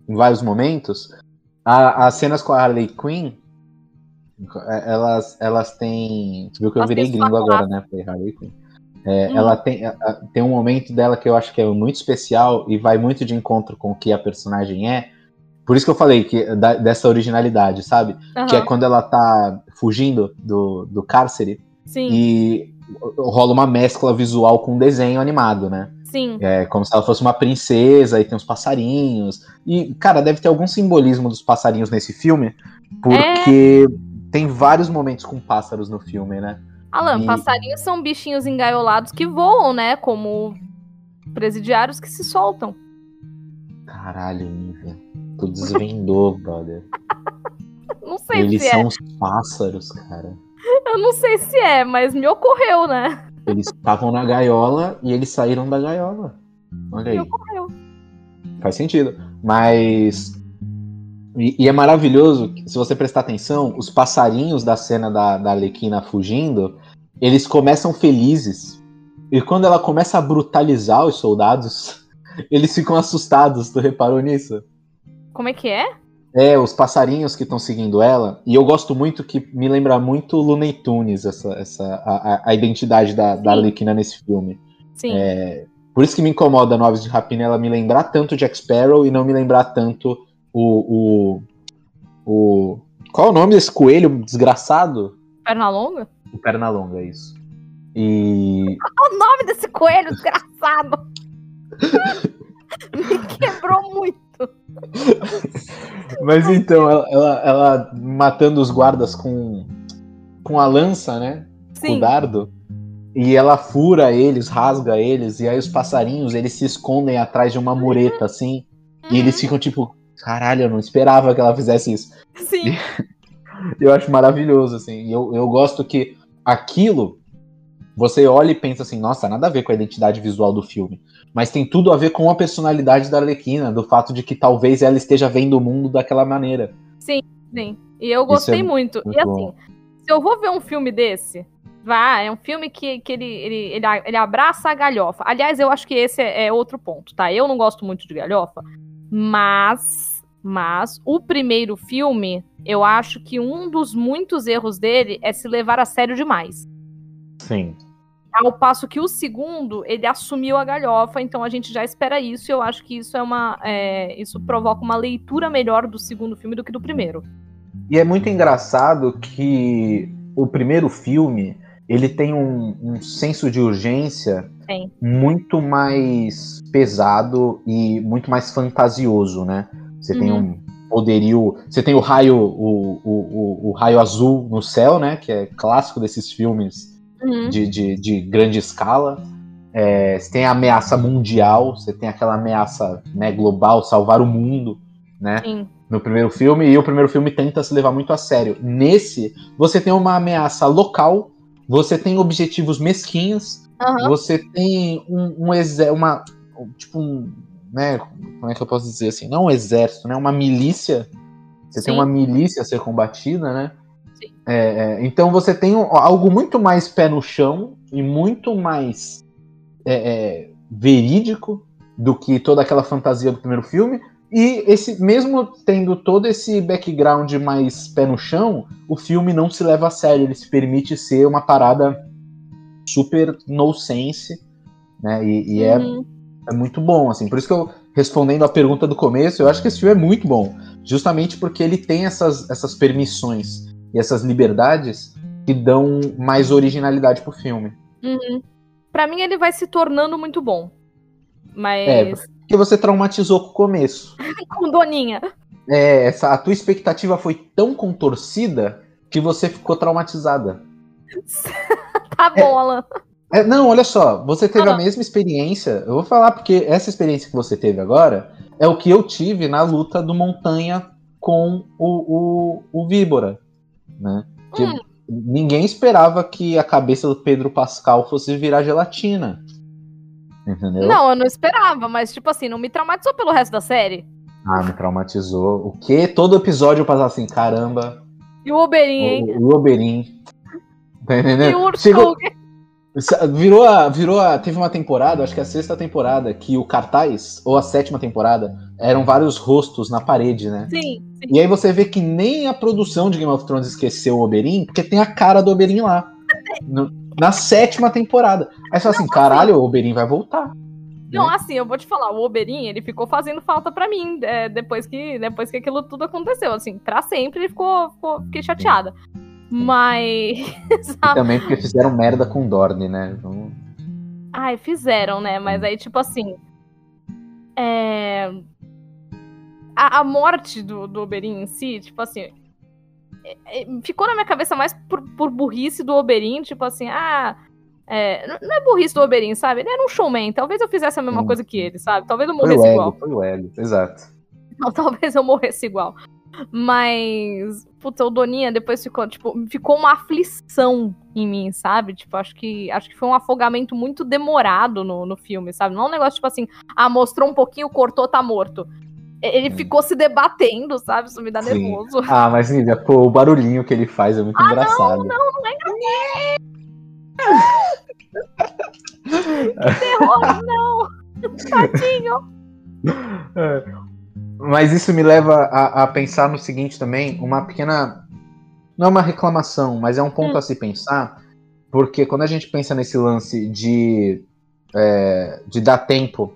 em vários momentos, a, as cenas com a Harley Quinn, é, elas, elas têm. Você viu que eu virei gringo agora, né? Foi Harley Quinn. É, hum. Ela tem, tem um momento dela que eu acho que é muito especial e vai muito de encontro com o que a personagem é, por isso que eu falei que da, dessa originalidade, sabe? Uhum. Que é quando ela tá fugindo do, do cárcere Sim. e rola uma mescla visual com desenho animado, né? Sim. É como se ela fosse uma princesa e tem uns passarinhos. E, cara, deve ter algum simbolismo dos passarinhos nesse filme, porque é... tem vários momentos com pássaros no filme, né? Alan, e... passarinhos são bichinhos engaiolados que voam, né? Como presidiários que se soltam. Caralho, Nívia. Tu desvendou, brother. Não sei Eles se são é. os pássaros, cara. Eu não sei se é, mas me ocorreu, né? Eles estavam na gaiola e eles saíram da gaiola. Olha aí. Me ocorreu. Faz sentido. Mas. E, e, é maravilhoso, se você prestar atenção, os passarinhos da cena da, da Alequina fugindo, eles começam felizes. E quando ela começa a brutalizar os soldados, eles ficam assustados. Tu reparou nisso? Como é que é? É, os passarinhos que estão seguindo ela. E eu gosto muito que me lembra muito Looney Tunes, essa, essa, a, a identidade da, da Arlequina nesse filme. Sim. É, por isso que me incomoda no Aves de Rapina ela me lembrar tanto Jack Sparrow e não me lembrar tanto o. o, o qual é o nome desse coelho desgraçado? Pernalonga? O Pernalonga, é isso. E. Qual o nome desse coelho desgraçado? me quebrou muito. Mas então, ela, ela, ela, matando os guardas com, com a lança, né? Sim. Com o dardo. E ela fura eles, rasga eles, e aí os passarinhos, eles se escondem atrás de uma mureta, assim. E eles ficam tipo, caralho, eu não esperava que ela fizesse isso. Sim. E, eu acho maravilhoso, assim. E eu, eu gosto que aquilo, você olha e pensa assim, nossa, nada a ver com a identidade visual do filme mas tem tudo a ver com a personalidade da Arlequina, do fato de que talvez ela esteja vendo o mundo daquela maneira. Sim, sim. E eu gostei é muito. muito. E assim, se eu vou ver um filme desse, vá, é um filme que, que ele, ele, ele, ele abraça a galhofa. Aliás, eu acho que esse é, é outro ponto, tá? Eu não gosto muito de galhofa, mas. Mas o primeiro filme, eu acho que um dos muitos erros dele é se levar a sério demais. Sim. Ao passo que o segundo, ele assumiu a galhofa, então a gente já espera isso, e eu acho que isso é uma. É, isso provoca uma leitura melhor do segundo filme do que do primeiro. E é muito engraçado que o primeiro filme ele tem um, um senso de urgência Sim. muito mais pesado e muito mais fantasioso, né? Você uhum. tem um poderio. Você tem o raio, o, o, o, o, raio azul no céu, né? Que é clássico desses filmes uhum. de, de, de, grande escala. É, você tem a ameaça mundial, você tem aquela ameaça né, global, salvar o mundo, né? Sim. No primeiro filme, e o primeiro filme tenta se levar muito a sério. Nesse, você tem uma ameaça local, você tem objetivos mesquinhos, uhum. você tem um, um uma tipo um, né, como é que eu posso dizer assim, não um exército, né, uma milícia. Você Sim. tem uma milícia a ser combatida, né? É, é, então você tem algo muito mais pé no chão e muito mais é, é, verídico do que toda aquela fantasia do primeiro filme. E esse mesmo tendo todo esse background mais pé no chão, o filme não se leva a sério, ele se permite ser uma parada super no sense, né? E, e é, Uhum. é muito bom, assim. Por isso que eu, respondendo a pergunta do começo, eu acho que esse filme é muito bom. Justamente porque ele tem essas, essas permissões e essas liberdades que dão mais originalidade pro filme. Uhum. Pra mim, ele vai se tornando muito bom. Mas. É, porque você traumatizou com o começo. Com Doninha. É, essa, a tua expectativa foi tão contorcida que você ficou traumatizada. Tá bom, Alan. É, não, olha só, você teve Ah. a mesma experiência. Eu vou falar porque essa experiência que você teve agora é o que eu tive na luta do Montanha com o, o, o Víbora. Né? Hum. Ninguém esperava que a cabeça do Pedro Pascal fosse virar gelatina. Entendeu? Não, eu não esperava, mas, tipo assim, não me traumatizou pelo resto da série. Ah, me traumatizou. O que? Todo episódio eu passava assim, caramba, E o Oberin, hein? o, o Oberyn. Tá entendendo? E o Urso Chegou- Virou a, virou a. Teve uma temporada, acho que é a sexta temporada, que o cartaz, ou a sétima temporada, eram vários rostos na parede, né? Sim. E aí você vê que nem a produção de Game of Thrones esqueceu o Oberyn, porque tem a cara do Oberyn lá. No- na sétima temporada. Aí você fala assim, caralho, o Oberyn vai voltar. Não, né? assim, eu vou te falar, o Oberin, ele ficou fazendo falta pra mim é, depois, que, depois que aquilo tudo aconteceu. Assim, pra sempre ele ficou, ficou fiquei chateada. Mas. Também porque fizeram merda com o Dorne, né? Então, Ai, fizeram, né? Mas aí, tipo assim. É. A, a morte do, do Oberyn em si, tipo assim. é- é- ficou na minha cabeça mais por, por burrice do Oberyn, tipo assim, ah. é, não- é burrice do Oberyn, sabe? Ele era um showman. Talvez eu fizesse a mesma Sim. coisa que ele, sabe? Talvez eu morresse Hélio, igual. foi o Hélio, exato. Não, talvez eu morresse igual. Mas, puta, o Doninha depois ficou, tipo, ficou uma aflição em mim, sabe? Tipo, acho que acho que foi um afogamento muito demorado no, no filme, sabe? Não é um negócio, tipo assim, ah, mostrou um pouquinho, cortou, tá morto. Ele Sim. ficou se debatendo, sabe? Isso me dá Sim. nervoso. Ah, mas Nívia, pô, o barulhinho que ele faz é muito Ah, engraçado. Terror, não! Tadinho! É. Mas isso me leva a, a pensar no seguinte também, uma pequena. Não é uma reclamação, mas é um ponto Hum. a se pensar, porque quando a gente pensa nesse lance de, é, de dar tempo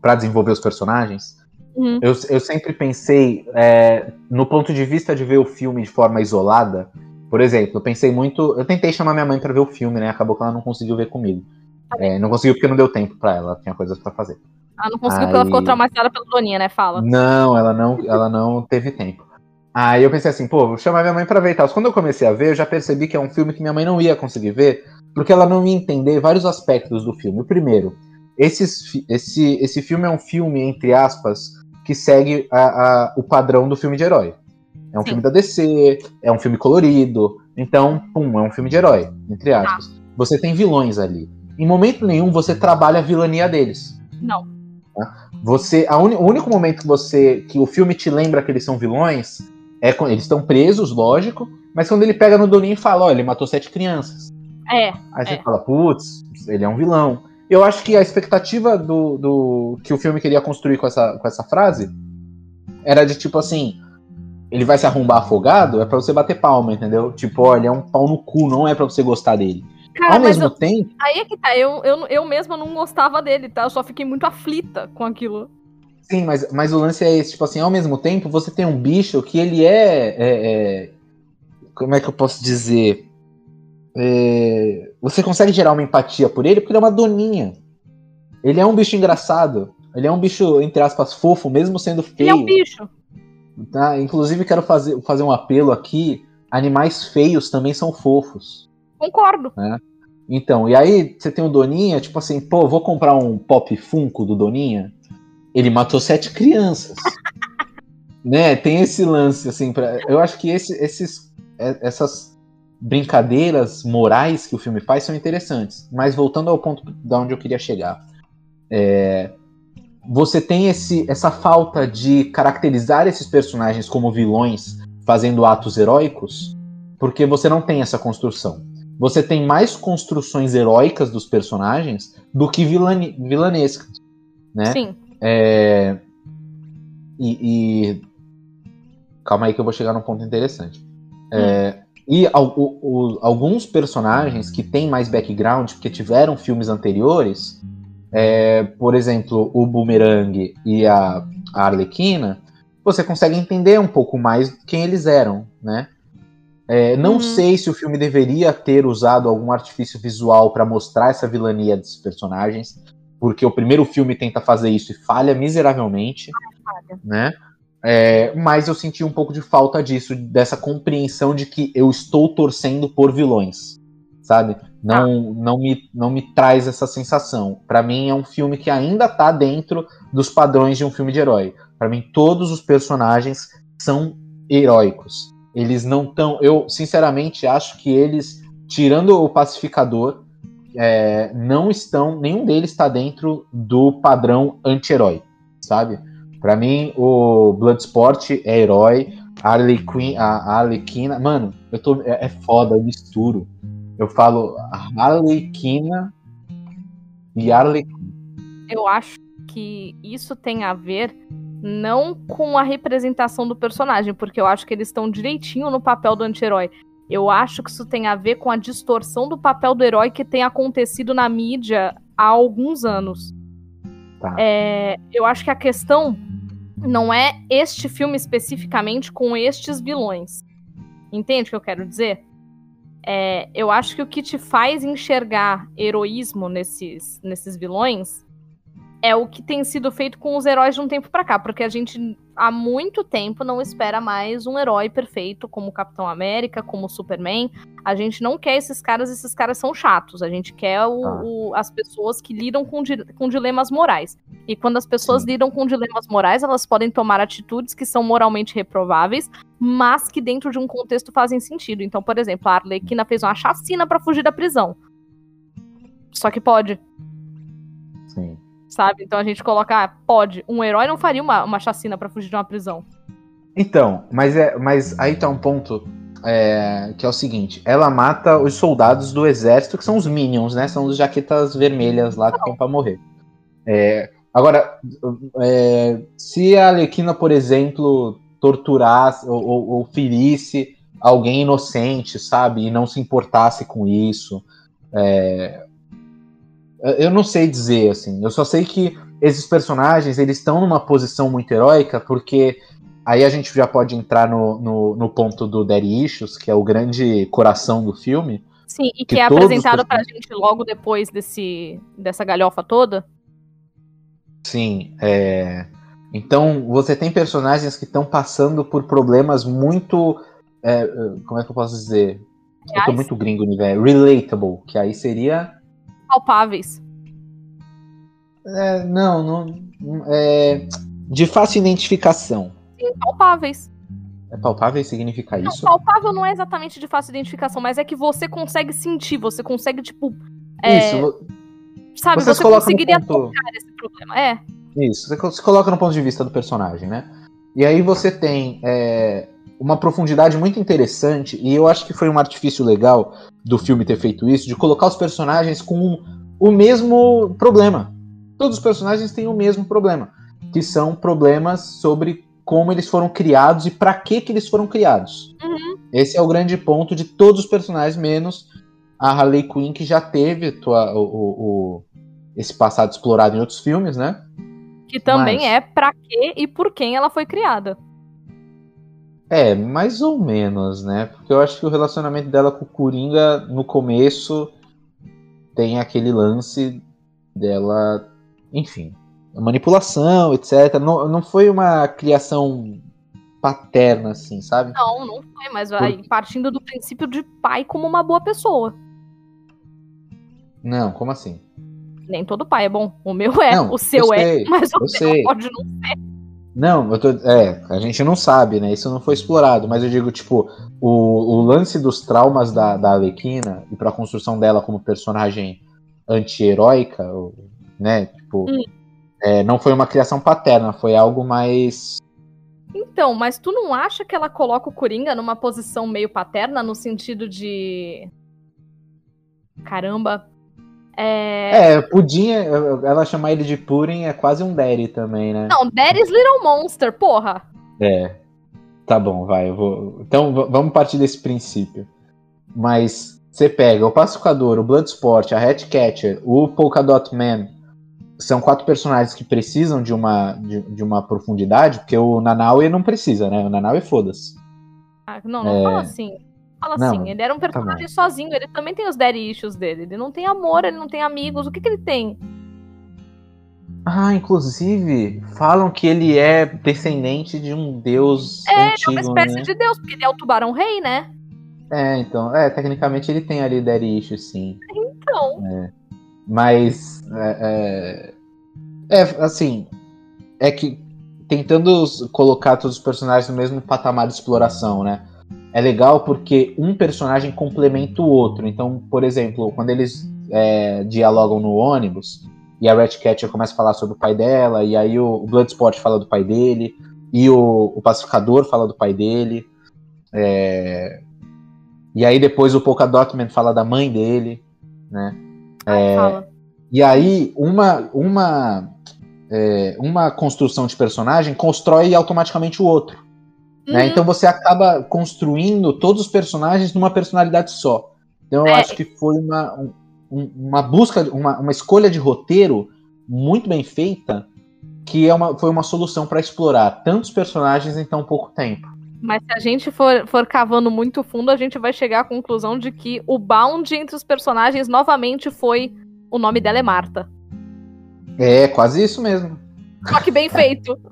para desenvolver os personagens, Uhum. eu, eu sempre pensei é, no ponto de vista de ver o filme de forma isolada. Por exemplo, eu pensei muito. Eu tentei chamar minha mãe para ver o filme, né? Acabou que ela não conseguiu ver comigo. Tá É, não conseguiu porque não deu tempo para ela, ela tinha coisas para fazer. Ah, não conseguiu porque ela Aí- ficou traumatizada pelo Doninha, né? Fala. Não, ela não, ela não teve tempo. Aí eu pensei assim, pô, vou chamar minha mãe pra ver e tal. Quando eu comecei a ver, eu já percebi que é um filme que minha mãe não ia conseguir ver, porque ela não ia entender vários aspectos do filme. O primeiro, esses esse, esse filme é um filme, entre aspas, que segue a- a- o padrão do filme de herói. É um Sim. filme da DC, é um filme colorido, então, pum, é um filme de herói, entre aspas. Você tem vilões ali. Em momento nenhum você trabalha a vilania deles. Não. Você, a uni- o único momento que você que o filme te lembra que eles são vilões é quando eles estão presos, lógico, mas quando ele pega no Doninho e fala, ó, ele matou sete crianças. É, Aí você É. fala, putz, ele é um vilão. Eu acho que a expectativa do, do que o filme queria construir com essa, com essa frase era de tipo assim, ele vai se arrombar afogado, é pra você bater palma, entendeu? Tipo, ele é um pau no cu, não é pra você gostar dele. cara, Ao mesmo eu- tempo, aí é que tá. Eu, eu, eu mesma não gostava dele, tá? Eu só fiquei muito aflita com aquilo. Sim, mas, mas o lance é esse, tipo assim, ao mesmo tempo, você tem um bicho que ele é. é- é- como é que eu posso dizer? É, você consegue gerar uma empatia por ele porque ele é uma doninha. Ele é um bicho engraçado. Ele é um bicho, entre aspas, fofo, mesmo sendo feio. Ele é um bicho. tá? Inclusive, quero fazer, fazer um apelo aqui. Animais feios também são fofos. Concordo. Então, e aí você tem o Doninha, tipo assim, pô, vou comprar um pop Funko do Doninha. Ele matou sete crianças. né? Tem esse lance, assim, pra, eu acho que esse- esses, é- essas brincadeiras morais que o filme faz são interessantes. Mas voltando ao ponto da onde eu queria chegar. é, você tem esse, essa falta de caracterizar esses personagens como vilões fazendo atos heróicos, porque você não tem essa construção você tem mais construções heróicas dos personagens do que vilani vilanescas, né? Sim. É, E, e- calma aí que eu vou chegar num ponto interessante. É, E al- o- alguns personagens que têm mais background, porque tiveram filmes anteriores, é, por exemplo, o Boomerang e a, a Arlequina, você consegue entender um pouco mais quem eles eram, né? É, não Uhum. sei se o filme deveria ter usado algum artifício visual para mostrar essa vilania desses personagens, porque o primeiro filme tenta fazer isso e falha miseravelmente, falha. né? É, mas eu senti um pouco de falta disso, dessa compreensão de que eu estou torcendo por vilões, sabe? Não, não, me, não me traz essa sensação. Pra mim é um filme que ainda tá dentro dos padrões de um filme de herói. Pra mim todos os personagens são heróicos. Eles não estão. Eu sinceramente acho que eles, tirando o pacificador, é, não estão. Nenhum deles está dentro do padrão anti-herói, sabe? Pra mim, o Bloodsport é herói. A Arlequin, a a Arlequina. Mano, eu tô, é, é foda, eu misturo. Eu falo Arlequina e Arlequina. Eu acho que isso tem a ver não com a representação do personagem, porque eu acho que eles estão direitinho no papel do anti-herói. Eu acho que isso tem a ver com a distorção do papel do herói que tem acontecido na mídia há alguns anos. Tá. É, eu acho que a questão não é este filme especificamente com estes vilões. Entende o que eu quero dizer? É, eu acho que o que te faz enxergar heroísmo nesses, nesses vilões é o que tem sido feito com os heróis de um tempo pra cá, porque a gente há muito tempo não espera mais um herói perfeito como o Capitão América, como o Superman. A gente não quer esses caras, esses caras são chatos. A gente quer o- Ah. o- as pessoas que lidam com, di- com dilemas morais. E quando as pessoas Sim. lidam com dilemas morais, elas podem tomar atitudes que são moralmente reprováveis, mas que dentro de um contexto fazem sentido. Então, por exemplo, a Arlequina fez uma chacina pra fugir da prisão. Só que pode. Sabe? Então a gente coloca, ah, pode. Um herói não faria uma, uma chacina pra fugir de uma prisão. Então, mas, é, mas aí tá um ponto é, que é o seguinte: ela mata os soldados do exército, que são os Minions, né? São os jaquetas vermelhas lá que estão pra morrer. É, agora, é, se a Alequina, por exemplo, torturasse ou, ou, ou ferisse alguém inocente, sabe? E não se importasse com isso. Eu não sei dizer, assim. Eu só sei que esses personagens, eles estão numa posição muito heróica, porque Aí a gente já pode entrar no, no, no ponto do Daddy Issues, que é o grande coração do filme. Sim, e que, Que é apresentado pra gente logo depois desse, dessa galhofa toda. Sim, é... Então você tem personagens que estão passando por problemas muito. é, como é que eu posso dizer? Eu tô Reais. muito gringo, né? Relatable, que aí seria. Palpáveis. é, não, não. é, de fácil identificação. Sim, palpáveis. É palpável significa Não, isso? palpável não é exatamente de fácil identificação, mas é que você consegue sentir, você consegue, tipo. é, Isso, sabe, você conseguiria ponto- tocar esse problema. É. Isso, você se coloca no ponto de vista do personagem, né? E aí você tem é, uma profundidade muito interessante, e eu acho que foi um artifício legal do filme ter feito isso, de colocar os personagens com o mesmo problema. Todos os personagens têm o mesmo problema, que são problemas sobre como eles foram criados e para que que eles foram criados. Uhum. Esse é o grande ponto de todos os personagens, menos a Harley Quinn, que já teve tua- o- o- o- esse passado explorado em outros filmes, né? Que também Mas- é pra quê e por quem ela foi criada. É, mais ou menos, né? Porque eu acho que o relacionamento dela com o Coringa, no começo, tem aquele lance dela, enfim, manipulação, etc. Não, não foi uma criação paterna, assim, sabe? Não, não foi, mas aí, partindo do princípio de pai como uma boa pessoa. Não, como assim? Nem todo pai é bom. O meu é, Não, o seu eu é, mas o eu meu pode não. Não, eu tô. É, a gente não sabe, né? Isso não foi explorado, mas eu digo, tipo, o, o lance dos traumas da, da Alequina e pra construção dela como personagem anti-heróica, né? Tipo, Hum. é, não foi uma criação paterna, foi algo mais. Então, mas tu não acha que ela coloca o Coringa numa posição meio paterna, no sentido de. Caramba. É. É, Pudim, é- ela chamar ele de Purim é quase um daddy também, né? Não, Daddy's Little Monster, porra. É. Tá bom, vai, eu vou. Então vamos partir desse princípio. Mas você pega o Pacificador, o Bloodsport, a Hatcatcher, o Polkadot Man. São quatro personagens que precisam de uma, de, de uma profundidade, porque o Nanaue não precisa, né? O Nanaue foda-se. Ah, não, não é... fala assim. Fala não, assim, ele era um personagem tá sozinho, ele também tem os daddy issues dele. Ele não tem amor, ele não tem amigos. O que, que ele tem? Ah, inclusive, falam que ele é descendente de um deus é, antigo, É, uma espécie né? de deus, porque ele é o tubarão rei, né? É, então, é, tecnicamente ele tem ali daddy issues, sim. Então. É. Mas, é, é, é, assim, é que tentando colocar todos os personagens no mesmo patamar de exploração, né? É legal porque um personagem complementa o outro. Então, por exemplo, quando eles é, dialogam no ônibus, e a Ratcatcher começa a falar sobre o pai dela, e aí o, Bloodsport fala do pai dele, e o, o Pacificador fala do pai dele, é, e aí depois o Polkadot Man fala da mãe dele, né? É, e aí uma, uma, é, uma construção de personagem constrói automaticamente o outro. Né? Uhum. Né? Então você acaba construindo todos os personagens numa personalidade só. Então eu é. acho que foi uma, uma busca, uma, uma escolha de roteiro muito bem feita, que é uma, foi uma solução para explorar tantos personagens em tão pouco tempo. Mas se a gente for, for cavando muito fundo, a gente vai chegar à conclusão de que o bound entre os personagens novamente foi o nome dela é Marta. É, quase isso mesmo. Só que bem feito.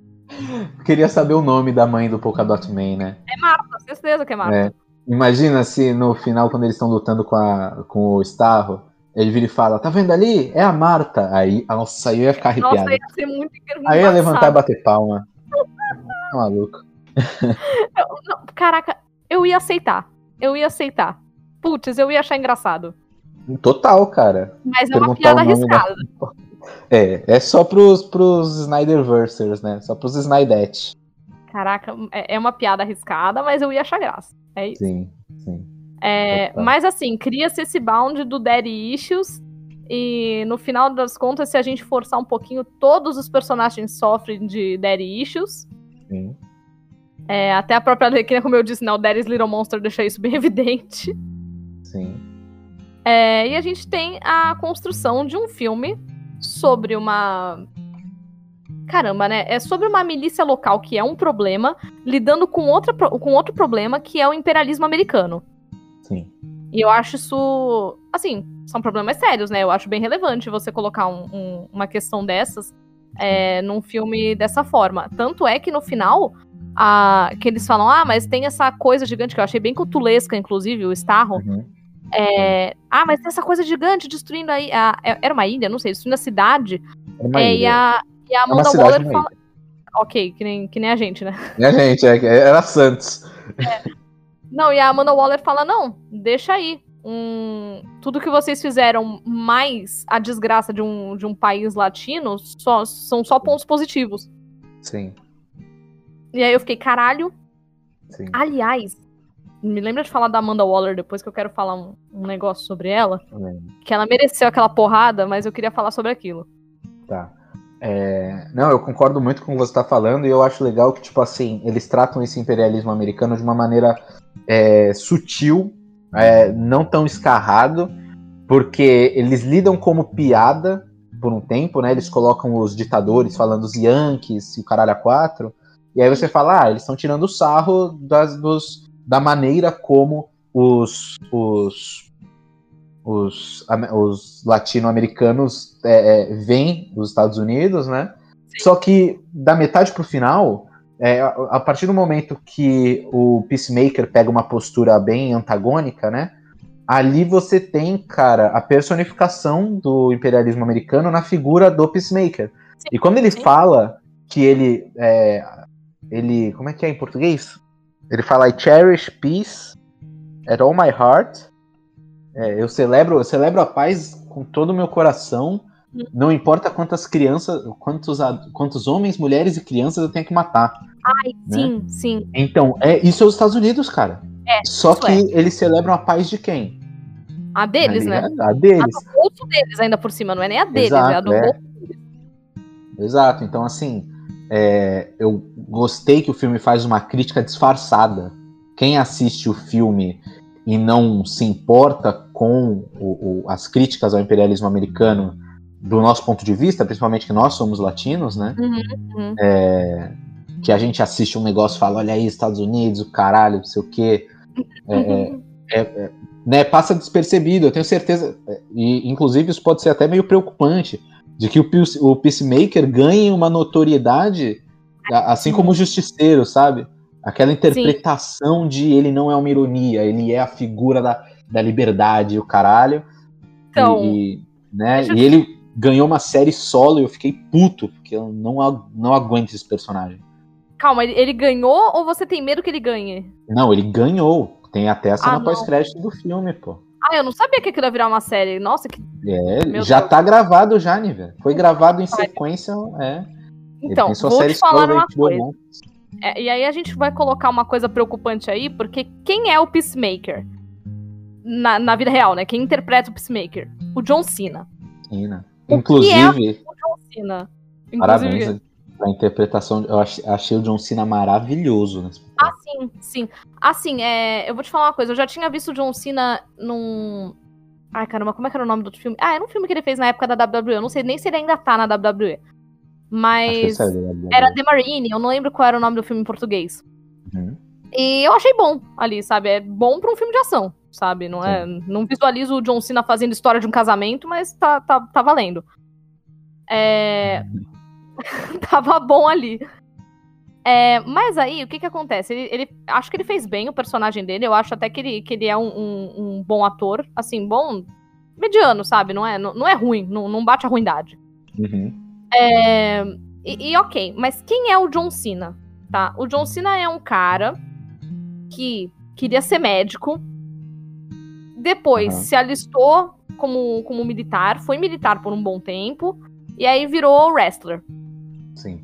Queria saber o nome da mãe do Polkadot Man, né? É Marta, certeza que é Marta. É. Imagina se no final, quando eles estão lutando com, a, com o Starro, ele vira e fala, tá vendo ali? É a Marta. Aí, nossa, aí eu ia ficar arrepiado. Nossa, ia ser muito Aí eu ia levantar e bater palma. Tá maluco. Eu, não, caraca, eu ia aceitar. Eu ia aceitar. Putz, eu ia achar engraçado. Total, cara. Mas é uma piada arriscada. Da... É, é só pros, pros Snyderversers, né? Só pros Snydette. Caraca, é, é uma piada arriscada, mas eu ia achar graça. É isso. Sim, sim. É, mas assim, cria-se esse bound do Daddy Issues. E no final das contas, se a gente forçar um pouquinho, todos os personagens sofrem de Daddy Issues. Sim. É, até a própria Arlequina, como eu disse, né, o Daddy's Little Monster deixa isso bem evidente. Sim. É, e a gente tem a construção de um filme sobre uma. Caramba, né? É sobre uma milícia local que é um problema, lidando com, outra, com outro problema que é o imperialismo americano. Sim. E eu acho isso. Assim, são problemas sérios, né? Eu acho bem relevante você colocar um, um, uma questão dessas é, num filme dessa forma. Tanto é que no final, a, que eles falam, ah, mas tem essa coisa gigante que eu achei bem cutulesca, inclusive, o Starro. Uhum. É, ah, mas tem essa coisa gigante destruindo aí. A, é, era uma ilha, não sei, destruindo a cidade. É, e, a, e a é Amanda Waller fala. Ok, que nem, que nem a gente, né? E a gente, é, era Santos. É. Não, e a Amanda Waller fala: não, deixa aí. Um, tudo que vocês fizeram mais a desgraça de um, de um país latino só, são só pontos positivos. Sim. E aí eu fiquei, caralho. Sim. Aliás, me lembra de falar da Amanda Waller depois que eu quero falar um, um negócio sobre ela. Que ela mereceu aquela porrada, mas eu queria falar sobre aquilo. Tá. É, não, eu concordo muito com o que você está falando e eu acho legal que, tipo assim, eles tratam esse imperialismo americano de uma maneira é, sutil, é, não tão escarrado, porque eles lidam como piada por um tempo, né? Eles colocam os ditadores falando os Yankees e o caralho a quatro, e aí você fala, ah, eles estão tirando o sarro das, dos, da maneira como os, os, os, os latino-americanos é, é, veem os Estados Unidos, né? Sim. Só que da metade pro final, é, a partir do momento que o Peacemaker pega uma postura bem antagônica, né? Ali você tem, cara, a personificação do imperialismo americano na figura do Peacemaker. Sim, e quando ele sim. fala que ele, é, ele. Como é que é em português? Ele fala: I cherish peace at all my heart. É, eu celebro, eu celebro a paz com todo o meu coração. Não importa quantas crianças, quantos, quantos homens, mulheres e crianças eu tenho que matar. Ai, né? sim, sim. Então, é, isso é os Estados Unidos, cara. É, Só que é. eles celebram a paz de quem? A deles, né? A deles. A do bolso deles, ainda por cima, não é nem a deles, Exato, é a do é. Exato, então assim, é, eu gostei que o filme faz uma crítica disfarçada. Quem assiste o filme e não se importa com o, o, as críticas ao imperialismo americano do nosso ponto de vista, principalmente que nós somos latinos, né? Uhum, uhum. É, que a gente assiste um negócio e fala, olha aí, Estados Unidos, o caralho, não sei o quê. É, Uhum. é, é, né, passa despercebido, eu tenho certeza, e inclusive isso pode ser até meio preocupante, de que o, Peace- o Peacemaker ganhe uma notoriedade, assim como o Justiceiro, sabe? Aquela interpretação de ele não é uma ironia, ele é a figura da, da liberdade, o caralho. Então, e, né, eu e ele ganhou uma série solo e eu fiquei puto, porque eu não, não aguento esse personagem. calma, ele, ele ganhou ou você tem medo que ele ganhe? Não, ele ganhou. Tem até a cena Ah, pós-crédito do filme, pô. Ah, eu não sabia que aquilo ia virar uma série. Nossa, que. É, Meu já Deus. tá gravado já, Niver. Foi gravado em sequência, é. Então, vou te falar uma coisa. É, e aí a gente vai colocar uma coisa preocupante aí, porque quem é o Peacemaker? Na, na vida real, né? Quem interpreta o Peacemaker? O John Cena. Sim, né? O que Inclusive, O John Cena. Inclusive, parabéns pra interpretação. Eu ach- achei o John Cena maravilhoso nesse papel. Ah, sim, sim. Assim, é, eu vou te falar uma coisa. Eu já tinha visto o John Cena num. Ai, caramba, como é que era o nome do outro filme? Ah, era um filme que ele fez na época da WWE. Eu não sei nem se ele ainda tá na WWE. Mas. Era The Marine, eu não lembro qual era o nome do filme em português. Uhum. E eu achei bom ali, sabe? É bom pra um filme de ação, sabe? Não é, não visualizo o John Cena fazendo história de um casamento, mas tá, tá, tá valendo. É, tava bom ali. É, mas aí, o que que acontece? Ele, ele- acho que ele fez bem o personagem dele. Eu acho até que ele, que ele é um, um- um bom ator. Assim, bom. Mediano, sabe? Não é, não, não é ruim, não, não bate a ruindade. Uhum. É, e, e ok, mas quem é o John Cena? Tá? O John Cena é um cara que queria ser médico, depois Aham. se alistou como, como militar, foi militar por um bom tempo, e aí virou wrestler. Sim.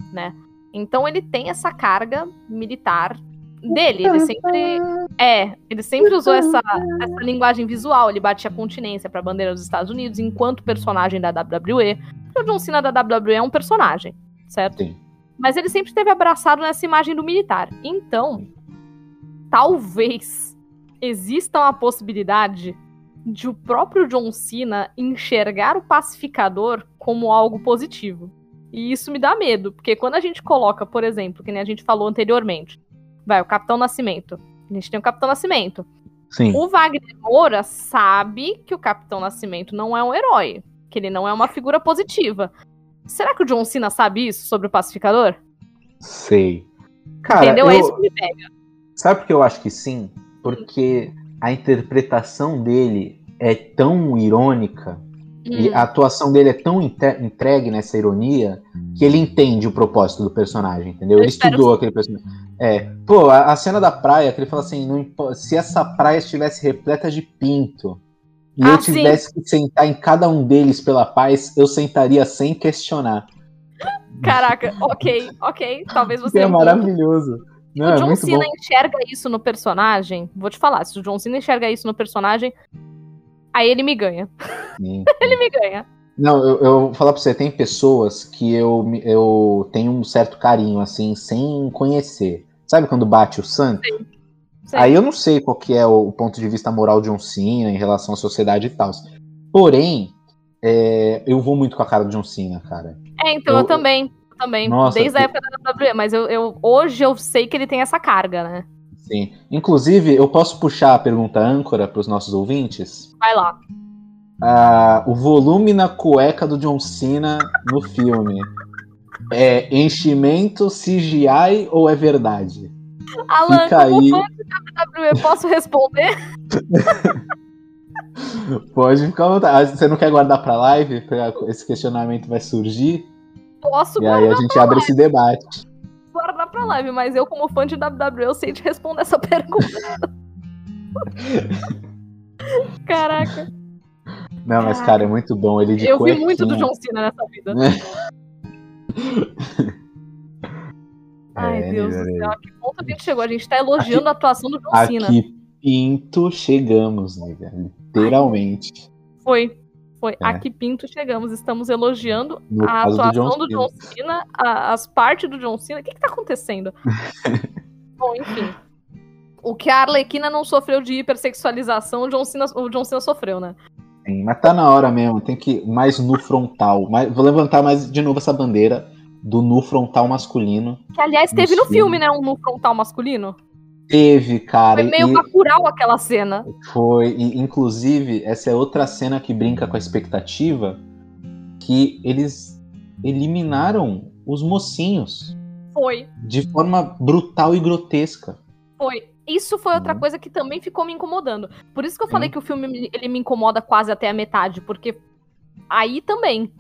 Então ele tem essa carga militar dele. Ele sempre. É, ele sempre usou essa, essa linguagem visual. Ele batia continência pra bandeira dos Estados Unidos enquanto personagem da WWE. O John Cena da WWE é um personagem, certo? Sim. Mas ele sempre esteve abraçado nessa imagem do militar. Então, talvez exista uma possibilidade de o próprio John Cena enxergar o pacificador como algo positivo. E isso me dá medo, porque quando a gente coloca, por exemplo, que nem a gente falou anteriormente, vai, o Capitão Nascimento. A gente tem o Capitão Nascimento. Sim. O Wagner Moura sabe que o Capitão Nascimento não é um herói, que ele não é uma figura positiva. Será que o John Cena sabe isso sobre o pacificador? Sei. Cara, Entendeu? eu... É isso que me pega. Sabe por que eu acho que sim? Porque a interpretação dele é tão irônica Hum, a atuação dele é tão entregue nessa ironia que ele entende o propósito do personagem, entendeu? Eu Ele estudou aquele personagem. É, pô, a, a cena da praia, que ele fala assim, não se essa praia estivesse repleta de pinto e Ah, eu sim. tivesse que sentar em cada um deles pela paz, eu sentaria sem questionar. Caraca, ok, ok. Talvez você. é maravilhoso. Não, o é John muito Cena bom. enxerga isso no personagem. Vou te falar, se o John Cena enxerga isso no personagem, aí ele me ganha. Sim. Ele me ganha. Não, eu, eu vou falar pra você, tem pessoas que eu, eu tenho um certo carinho, assim, sem conhecer. Sabe quando bate o santo? Sei. Aí eu não sei qual que é o ponto de vista moral de John Cena em relação à sociedade e tal. Porém, é, eu vou muito com a cara do John Cena, cara. É, então eu, eu- também. eu Também. Nossa, Desde a que- época da WWE, mas eu, eu- hoje eu sei que ele tem essa carga, né? Sim. Inclusive, eu posso puxar a pergunta âncora para os nossos ouvintes? Vai lá. Ah, o volume na cueca do John Cena no filme é enchimento, CGI ou é verdade? Alan, Fica como aí. WWE, posso responder? Pode ficar à vontade. Ah, Você não quer guardar pra live? Esse questionamento vai surgir? Posso E aí a gente abre esse debate. Live, mas eu, como fã de WWE, eu sei te responder essa pergunta. Caraca, Não, mas cara, é muito bom. Ele de eu vi cuequinha. muito do John Cena nessa vida. Ai, É, Deus do céu, a que ponto a gente chegou? A gente tá elogiando a atuação do John Cena. Aqui pinto chegamos, né, velho? Literalmente. Foi. Foi É. a que pinto chegamos. Estamos elogiando No a do atuação John do John Cena, a- as partes do John Cena. O que, que tá acontecendo? Bom, enfim. O que a Arlequina não sofreu de hipersexualização, o John Cena, o John Cena sofreu, né? Sim, mas tá na hora mesmo, tem que ir mais no frontal. Mais, vou levantar mais de novo essa bandeira do nu frontal masculino. Que, aliás, teve no Sim. filme, né? Um no frontal masculino. Teve, cara. Foi meio e- aquela cena. Foi, e, inclusive, essa é outra cena que brinca com a expectativa, que eles eliminaram os mocinhos Foi, de forma brutal e grotesca. foi. Isso foi outra Uhum. coisa que também ficou me incomodando. Por isso que eu Sim. falei que o filme me- ele me incomoda quase até a metade, porque aí também.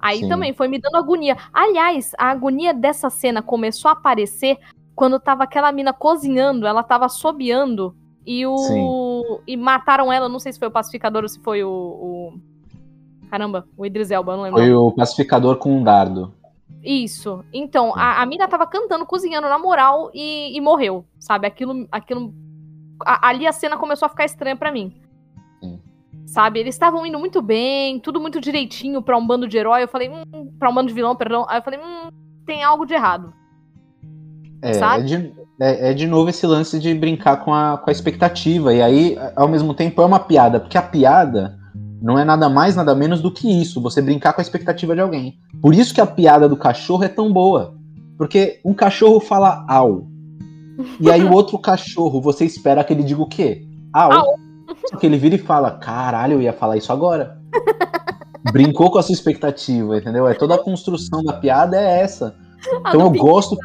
Aí Sim. também foi me dando agonia. Aliás, a agonia dessa cena começou a aparecer quando tava aquela mina cozinhando, ela tava assobiando e o e mataram ela, não sei se foi o pacificador ou se foi o, o... Caramba, o Idris Elba, não lembro. Foi o pacificador com um dardo. Isso. Então, a, a mina tava cantando, cozinhando na moral e, e morreu, sabe? Aquilo. aquilo a- ali a cena começou a ficar estranha pra mim. Sim. Sabe? Eles estavam indo muito bem, tudo muito direitinho pra um bando de herói. Eu falei, hum, pra um bando de vilão, perdão. Aí eu falei, hum, tem algo de errado. É, Sabe? é de, é, é de novo esse lance de brincar com a, com a expectativa. E aí, ao mesmo tempo, é uma piada, porque a piada não é nada mais, nada menos do que isso, você brincar com a expectativa de alguém. Por isso que a piada do cachorro é tão boa. Porque um cachorro fala au. E aí o outro cachorro, você espera que ele diga o quê? Au. Au. Só que ele vira e fala, caralho, eu ia falar isso agora. Brincou com a sua expectativa, entendeu? É toda a construção da piada é essa. Ah, Então eu gosto.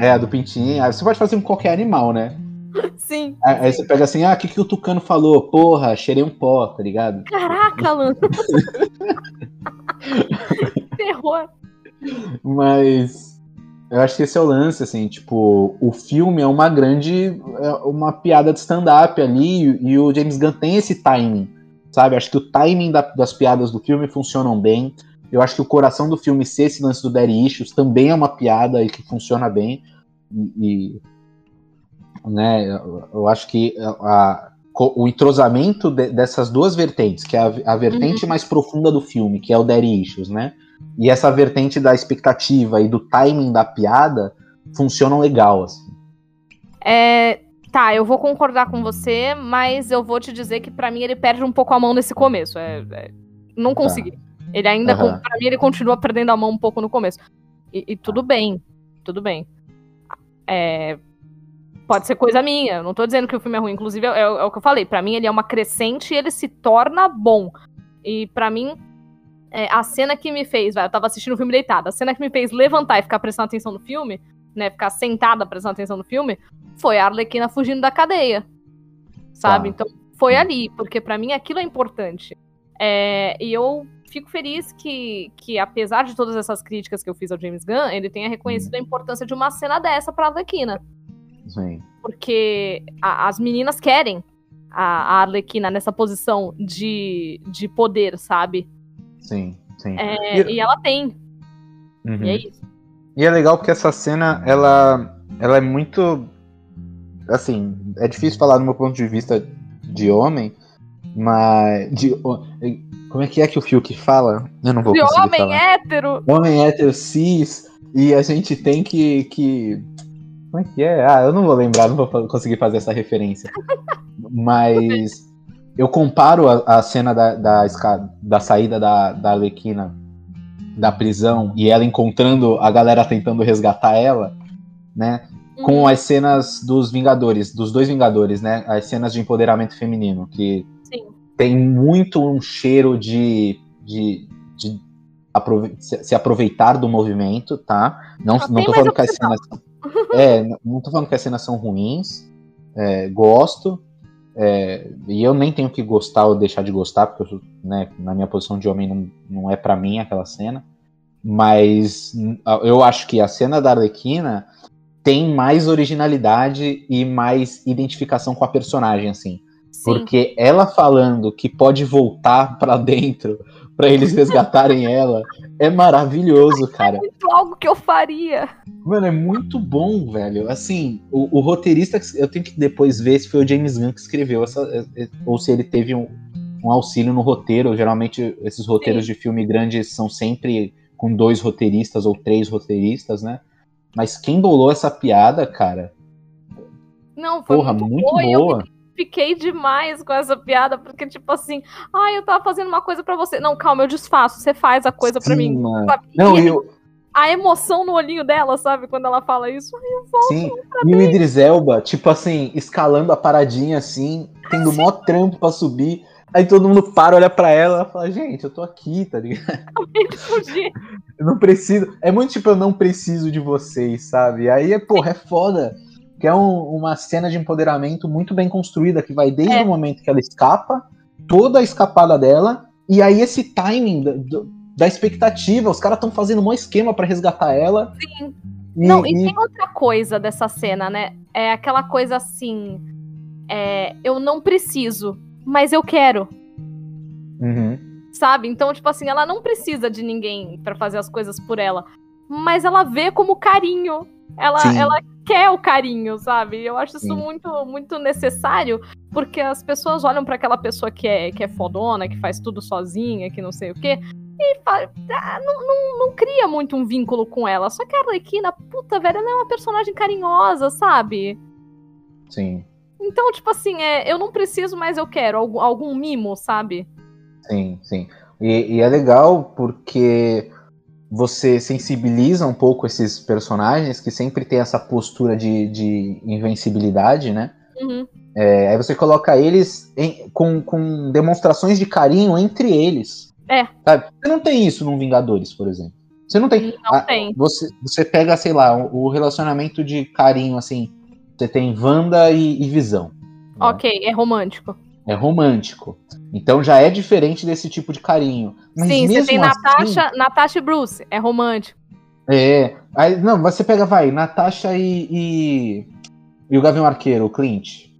É, a do pintinho. Aí Você pode fazer com qualquer animal, né? Sim. Aí aí você pega assim, ah, o que, que o tucano falou? Porra, cheirei um pó, tá ligado? Caraca, Alan. Terror. Mas eu acho que esse é o lance, assim, tipo, o filme é uma grande. é uma piada de stand-up ali, e o James Gunn tem esse timing, sabe? Acho que o timing da- das piadas do filme funcionam bem. Eu acho que o coração do filme ser esse lance do Daddy Issues também é uma piada e que funciona bem. E. e, né, eu, acho que a- o entrosamento de- dessas duas vertentes, que é a, a vertente mais profunda do filme, que é o Daddy Issues, né? E essa vertente da expectativa e do timing da piada funcionam legal, assim. É, tá, eu vou concordar com você, mas eu vou te dizer que pra mim ele perde um pouco a mão nesse começo. É, é, não consegui. Ele ainda, com- pra mim, ele continua perdendo a mão um pouco no começo. E, e tudo bem, tudo bem. É, pode ser coisa minha. eu Não tô dizendo que o filme é ruim. Inclusive, é, é o que eu falei. Pra mim, ele é uma crescente e ele se torna bom. E pra mim, é, a cena que me fez, vai, eu tava assistindo o filme deitada, a cena que me fez levantar e ficar prestando atenção no filme, né, ficar sentada prestando atenção no filme, foi a Arlequina fugindo da cadeia. Sabe? Tá. Então, foi ali, porque pra mim aquilo é importante. É, e eu fico feliz que, que, apesar de todas essas críticas que eu fiz ao James Gunn, ele tenha reconhecido a importância de uma cena dessa pra Arlequina. Sim. Porque a- as meninas querem a, a Arlequina nessa posição de, de poder, sabe? Sim, sim. É, E- e ela tem. Uhum. E é isso. E é legal porque essa cena, ela, ela é muito. Assim, é difícil falar do meu ponto de vista de homem, mas. De, como é que é que o Fiuk fala? Eu não vou De conseguir homem falar. hétero. Homem hétero cis, e a gente tem que, que. Como é que é? Ah, eu não vou lembrar, não vou conseguir fazer essa referência. Mas eu comparo a, a cena da, da, da saída da, da Arlequina da prisão e ela encontrando a galera tentando resgatar ela, né? Com Hum, as cenas dos Vingadores, dos dois Vingadores, né? As cenas de empoderamento feminino, que. Tem muito um cheiro de, de, de aprove- se aproveitar do movimento, tá? Não, Só não tô falando que as cenas é, não tô falando que as cenas são ruins, é, gosto, é, e eu nem tenho que gostar ou deixar de gostar, porque eu, né, na minha posição de homem não, não é pra mim aquela cena, mas eu acho que a cena da Arlequina tem mais originalidade e mais identificação com a personagem, assim. Sim. Porque ela falando que pode voltar pra dentro pra eles resgatarem ela é maravilhoso, cara. Muito algo que eu faria. Mano, é muito bom, velho. Assim, o, o roteirista, eu tenho que depois ver se foi o James Gunn que escreveu essa, é, é, ou se ele teve um, um auxílio no roteiro. Geralmente, esses roteiros Sim. de filme grande são sempre com dois roteiristas ou três roteiristas, né? Mas quem bolou essa piada, cara? Não, foi Porra, muito, muito boa. boa. Fiquei demais com essa piada, porque, tipo assim, ai, ah, eu tava fazendo uma coisa para você. Não, calma, eu desfaço, você faz a coisa para mim. Não, e eu... A emoção no olhinho dela, sabe? Quando ela fala isso, eu volto. Sim, e o Idris Elba, tipo assim, escalando a paradinha assim, tendo mó trampo pra subir. Aí todo mundo para, olha pra ela e fala, gente, eu tô aqui, tá ligado? eu não preciso. É muito tipo, eu não preciso de vocês, sabe? Aí, porra, é foda. Que é um, uma cena de empoderamento muito bem construída, que vai desde é. o momento que ela escapa, toda a escapada dela, e aí esse timing da, da expectativa. Os caras estão fazendo um esquema para resgatar ela. Sim. E, não, e, e tem outra coisa dessa cena, né? É aquela coisa assim. É, eu não preciso mas eu quero. Uhum. Sabe? Então, tipo assim, ela não precisa de ninguém para fazer as coisas por ela. Mas ela vê como carinho. Ela, ela quer o carinho, sabe? Eu acho isso muito, muito necessário, porque as pessoas olham para aquela pessoa que é, que é fodona, que faz tudo sozinha, que não sei o quê, e ah, não, não, não, cria muito um vínculo com ela. Só que a Arlequina, puta, velho, ela é uma personagem carinhosa, sabe? Sim. Então, tipo assim, é, eu não preciso, mas eu quero algum, algum mimo, sabe? Sim, sim. E, e, é legal porque você sensibiliza um pouco esses personagens que sempre tem essa postura de, de invencibilidade, né? Uhum. É, aí você coloca eles em, com, com demonstrações de carinho entre eles. É. Sabe? Você não tem isso no Vingadores, por exemplo. Você não tem. Não a, tem. Você, você pega, sei lá, o, o relacionamento de carinho, assim, você tem Wanda e, e Visão. Né? Ok, é romântico. É romântico. Então já é diferente desse tipo de carinho. Mas Sim, você tem Natasha, assim, Natasha e Bruce, é romântico. É. Aí, não, você pega, vai, Natasha e, e, e o Gavião Arqueiro, o Clint.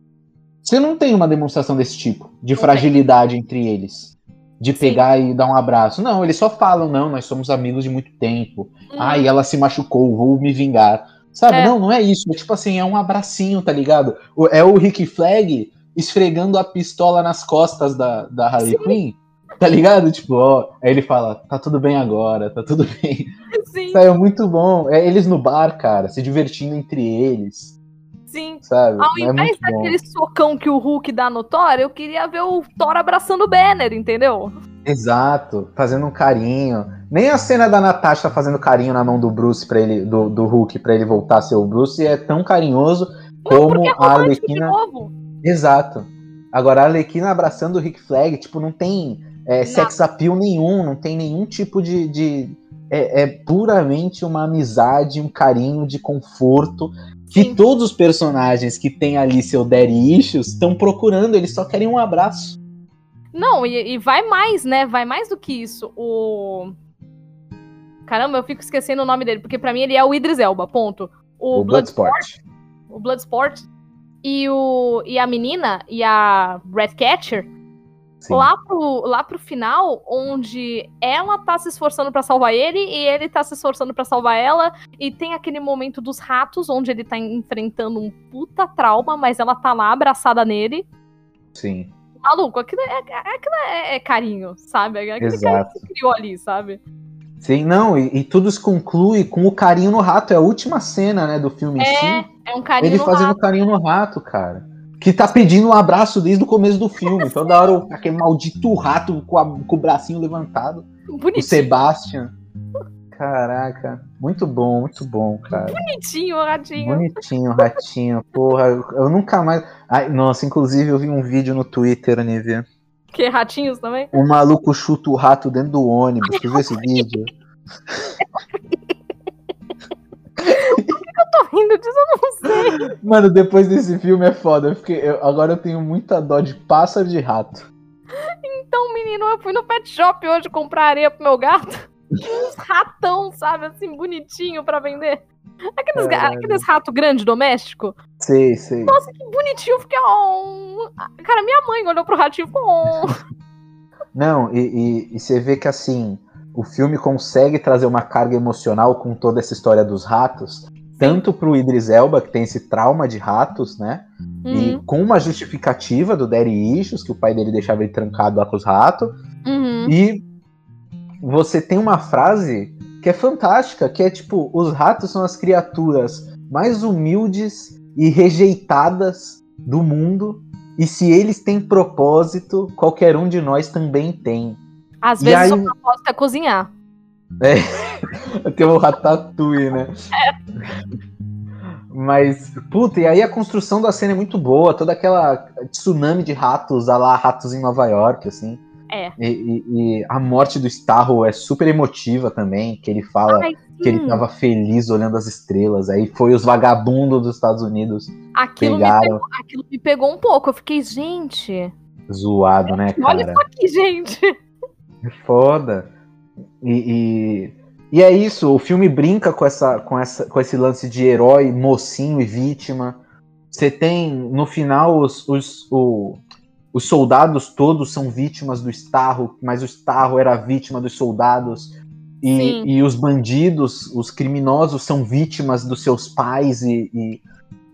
Você não tem uma demonstração desse tipo, de fragilidade entre eles. De pegar Sim. e dar um abraço. Não, eles só falam, não, nós somos amigos de muito tempo. Hum. Ai, ela se machucou, vou me vingar. Sabe? É. Não, não é isso. É tipo assim, é um abracinho, tá ligado? É o Rick Flag esfregando a pistola nas costas da, da Harley. Quinn. Tá ligado? Tipo, ó. Aí ele fala, tá tudo bem agora, tá tudo bem. Sim. É muito bom. É eles no bar, cara, se divertindo entre eles. Sim. Sabe? Ao é invés daquele socão que o Hulk dá no Thor, eu queria ver o Thor abraçando o Banner, entendeu? Exato, fazendo um carinho. Nem a cena da Natasha fazendo carinho na mão do Bruce para ele, do, do Hulk para ele voltar a ser o Bruce é tão carinhoso como é a Arlequina. Exato. Agora a Arlequina abraçando o Rick Flag, tipo, não tem é, sex appeal nenhum, não tem nenhum tipo de. de é, é, puramente uma amizade, um carinho de conforto que Sim. todos os personagens que tem ali seu daddy issues estão procurando, eles só querem um abraço. Não, e, e, vai mais, né? Vai mais do que isso. O. Caramba, eu fico esquecendo o nome dele, porque para mim ele é o Idris Elba, ponto. O, o Bloodsport. Bloodsport. O Bloodsport. E, o, e a menina, e a Redcatcher, lá pro, lá pro final, onde ela tá se esforçando para salvar ele e ele tá se esforçando para salvar ela, e tem aquele momento dos ratos, onde ele tá enfrentando um puta trauma, mas ela tá lá abraçada nele. Sim maluco, aquilo é, aquilo é, é carinho, sabe? Aquele Exato. carinho que você criou ali, sabe? Sim, não, e, e, tudo se conclui com o carinho no rato. É a última cena, né, do filme é, em si. É um carinho Ele no fazendo rato. carinho no rato, cara. Que tá pedindo um abraço desde o começo do filme. Toda hora aquele maldito rato com, a, com o bracinho levantado. Bonitinho. O Sebastian. Caraca, muito bom, muito bom, cara. Bonitinho o ratinho. Bonitinho o ratinho, porra. Eu nunca mais. Ai, nossa, inclusive eu vi um vídeo no Twitter, Nívia. Que ratinhos também? O maluco chuta o rato dentro do ônibus. Tu viu esse vídeo? Eu tô rindo disso? Eu não sei. Mano, depois desse filme é foda. Eu fiquei, eu, agora eu tenho muita dó de pássaro de rato. Então, menino, eu fui no pet shop hoje comprar areia pro meu gato uns ratão, sabe, assim, bonitinho para vender. Aqueles, é, aqueles ratos grandes doméstico. Sei, sei. Nossa, que bonitinho. Fiquei, oh. Cara, minha mãe olhou pro ratinho e oh. Não, e, e, e, você vê que assim, o filme consegue trazer uma carga emocional com toda essa história dos ratos, tanto pro Idris Elba, que tem esse trauma de ratos, né? Uhum. E com uma justificativa do Daddy Issues, que o pai dele deixava ele trancado lá com os ratos. Uhum. E você tem uma frase que é fantástica, que é tipo, os ratos são as criaturas mais humildes e rejeitadas do mundo. E se eles têm propósito, qualquer um de nós também tem. Às E vezes aí- o propósito é cozinhar. Tem o Ratatouille, né? Mas, puta, e aí a construção da cena é muito boa, toda aquela tsunami de ratos, a lá ratos em Nova York, assim. É. E, e- e a morte do Starro é super emotiva também, que ele fala Ai, que ele tava feliz olhando as estrelas, aí foi os vagabundos dos Estados Unidos aquilo, me pegaram, pegou, aquilo me pegou um pouco. Eu fiquei, gente, zoado, né, olha cara? isso aqui, gente. É foda. E, e, e é isso, o filme brinca com, essa, com, essa, com esse lance de herói, mocinho e vítima. Você tem, no final, os, os, o- os soldados todos são vítimas do Starro, mas o Starro era vítima dos soldados. E, e os bandidos, os criminosos, são vítimas dos seus pais e. e,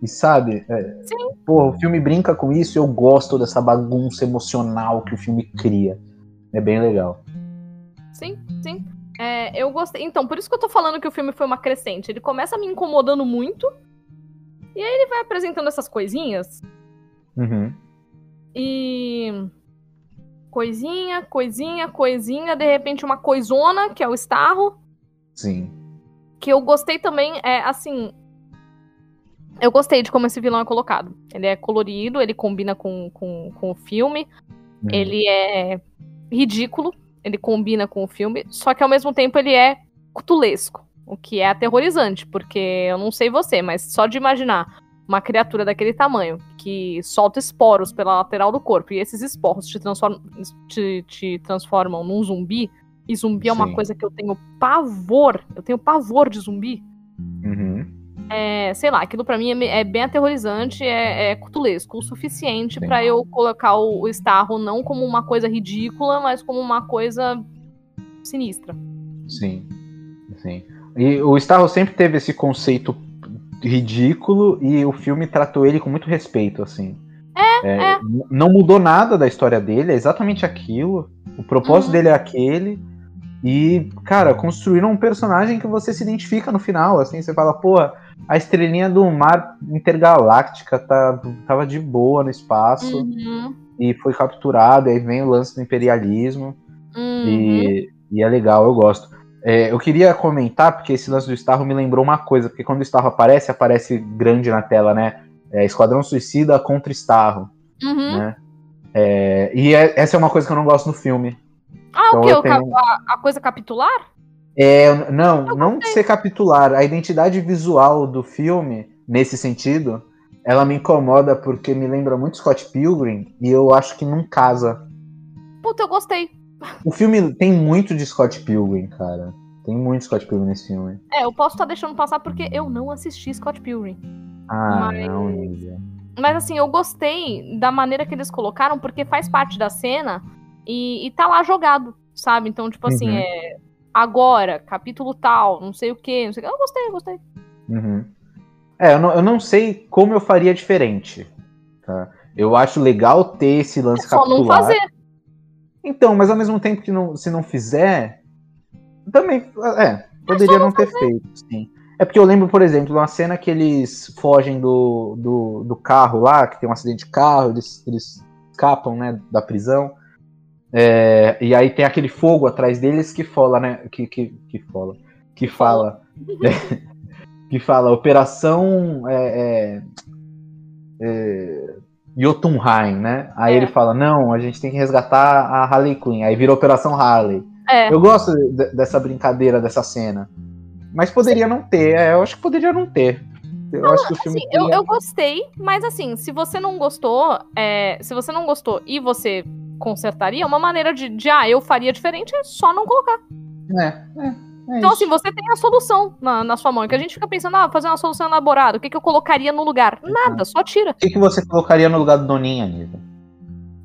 e sabe? É, Sim. Porra, o filme brinca com isso e eu gosto dessa bagunça emocional que o filme cria. É bem legal. Sim, sim. É, eu gostei. Então, por isso que eu tô falando que o filme foi uma crescente. Ele começa me incomodando muito. E aí ele vai apresentando essas coisinhas. Uhum. E. Coisinha, coisinha, coisinha. De repente, uma coisona, que é o Starro. Sim. Que eu gostei também. É assim. Eu gostei de como esse vilão é colocado. Ele é colorido, ele combina com, com, com o filme. Uhum. Ele é ridículo, ele combina com o filme, só que ao mesmo tempo ele é cutulesco, o que é aterrorizante, porque eu não sei você, mas só de imaginar uma criatura daquele tamanho que solta esporos pela lateral do corpo e esses esporos te transformam, te, te transformam num zumbi, e zumbi é uma Sim. coisa que eu tenho pavor, eu tenho pavor de zumbi. Uhum. É, sei lá, aquilo pra mim é, é bem aterrorizante, é, é cutulesco o suficiente pra eu colocar o, o Starro não como uma coisa ridícula, mas como uma coisa sinistra. Sim. Sim. E o Starro sempre teve esse conceito ridículo e o filme tratou ele com muito respeito, assim. É, é. n- Não mudou nada da história dele, é exatamente aquilo. O propósito Uhum. dele é aquele. E, cara, construíram um personagem que você se identifica no final, assim, você fala, pô, a estrelinha do mar intergaláctica tá, tava de boa no espaço Uhum, e foi capturado, aí vem o lance do imperialismo. uhum. E, e é legal, eu gosto. É, eu queria comentar, porque esse lance do Starro me lembrou uma coisa, porque quando o Starro aparece, aparece grande na tela, né? É, Esquadrão Suicida contra Starro, Uhum. né? É, e é- essa é uma coisa que eu não gosto no filme. Ah, Então o quê? tenho- a, a coisa capitular? É, eu- não, não de ser capitular. A identidade visual do filme, nesse sentido, ela me incomoda porque me lembra muito Scott Pilgrim e eu acho que não casa. Puta, eu gostei. O filme tem muito de Scott Pilgrim, cara. Tem muito Scott Pilgrim nesse filme. É, eu posso estar deixando passar porque eu não assisti Scott Pilgrim. Ah, Mas- não, Nívia. Mas assim, eu gostei da maneira que eles colocaram, porque faz parte da cena e, e tá lá jogado, sabe? Então, tipo assim, Uhum. é. Agora, capítulo tal, não sei o que, não sei o que. Eu gostei, eu gostei. Uhum. É, eu não, eu não sei como eu faria diferente. Tá? Eu acho legal ter esse lance É só não capitular. fazer. Então, mas ao mesmo tempo que não, se não fizer, também, é, poderia não ter feito, sim. É porque eu lembro, por exemplo, uma cena que eles fogem do, do, do carro lá, que tem um acidente de carro, eles, eles escapam, né, da prisão. É, e aí tem aquele fogo atrás deles que fala, né, que, que, que fala, que fala, que fala, operação é, é, é, Jotunheim, né? Aí É. ele fala, não, a gente tem que resgatar a Harley Quinn. Aí vira Operação Harley. É. Eu gosto de- dessa brincadeira, dessa cena. Mas poderia não ter, é, eu acho que poderia não ter. Eu acho que o filme Assim, eu, eu gostei, mas assim, se você não gostou, é, se você não gostou e você consertaria, uma maneira de, de, ah, eu faria diferente é só não colocar. É, é, é Então, assim, você tem a solução na, na sua mão. É que a gente fica pensando, ah, fazer uma solução elaborada, o que, que eu colocaria no lugar? Nada, só tira. O que, que você colocaria no lugar do Doninha, Nívia?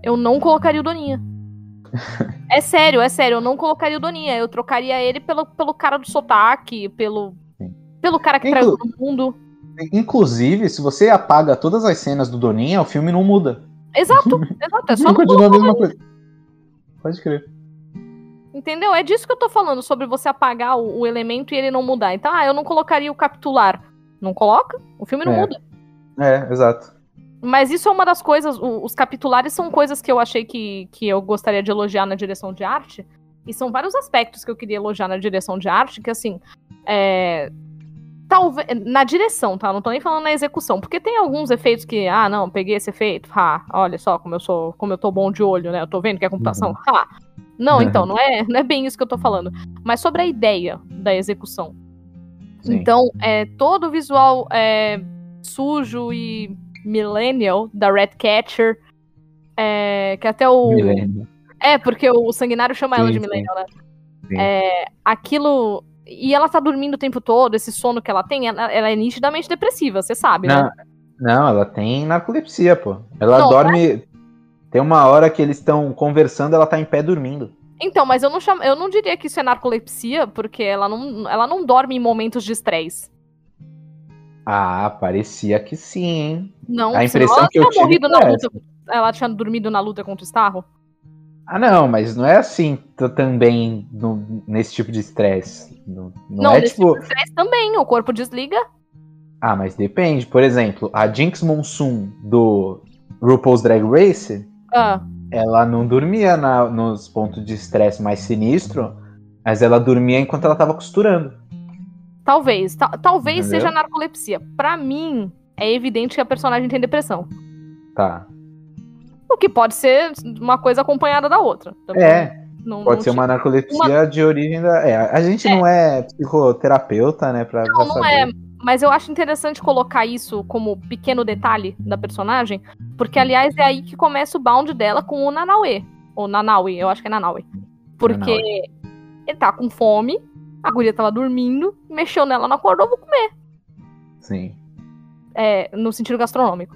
Eu não colocaria o Doninha. é sério, é sério, eu não colocaria o Doninha. Eu trocaria ele pelo, pelo cara do sotaque, pelo, Sim. pelo cara que Inclu- traz todo mundo. Inclusive, se você apaga todas as cenas do Doninha, o filme não muda. Exato, exato. É só Não continua a mesma coisa. Pode crer. Entendeu? É disso que eu tô falando, sobre você apagar o, o elemento e ele não mudar. Então, ah, eu não colocaria o capitular. Não coloca, o filme não É. muda. É, exato. Mas isso é uma das coisas, o- os capitulares são coisas que eu achei que, que eu gostaria de elogiar na direção de arte. E são vários aspectos que eu queria elogiar na direção de arte, que assim, é. Talvez. Na direção, tá? Não tô nem falando na execução. Porque tem alguns efeitos que, ah, não, peguei esse efeito. Ah, olha só como eu sou, como eu tô bom de olho, né? Eu tô vendo que é computação. Ah. Não, então, não é, não é bem isso que eu tô falando. Mas sobre a ideia da execução. Sim. Então, é, todo o visual é, sujo e millennial da Ratcatcher, é, que até o... Lembro. É, porque o Sanguinário chama ela Sim, de sim. millennial, né? Sim. É, aquilo... E ela tá dormindo o tempo todo, esse sono que ela tem, ela, ela é nitidamente depressiva, você sabe, Não, né? não, ela tem narcolepsia, pô. Ela Não, dorme. Tem uma hora que eles estão conversando, ela tá em pé dormindo. Então, mas eu não, chamo, eu não diria que isso é narcolepsia, porque ela não, ela não dorme em momentos de estresse. Ah, parecia que sim, hein? Não, A impressão ela que eu tinha morrido na luta. Ela tinha dormido na luta contra o Starro? Ah, não, mas não é assim também no- nesse tipo de estresse. Não, não, Não, é nesse tipo. Estresse também, o corpo desliga. Ah, mas depende. Por exemplo, a Jinx Monsoon do RuPaul's Drag Race, Ah, ela não dormia na- nos pontos de estresse mais sinistro, mas ela dormia enquanto ela tava costurando. talvez. ta- talvez Entendeu? seja narcolepsia. Pra mim, é evidente que a personagem tem depressão. Tá. O que pode ser uma coisa acompanhada da outra. Também É, não- pode não ser uma narcolepsia de origem da. É, a gente não é psicoterapeuta, né? Pra, Não, pra não saber. é. Mas eu acho interessante colocar isso como pequeno detalhe da personagem, porque, aliás, é aí que começa o bound dela com o Nanaue. Ou Nanaue, eu acho que é Nanaue. Porque ele tá com fome, a guria tava dormindo, mexeu nela, não acordou, vou comer. Sim. É, no sentido gastronômico.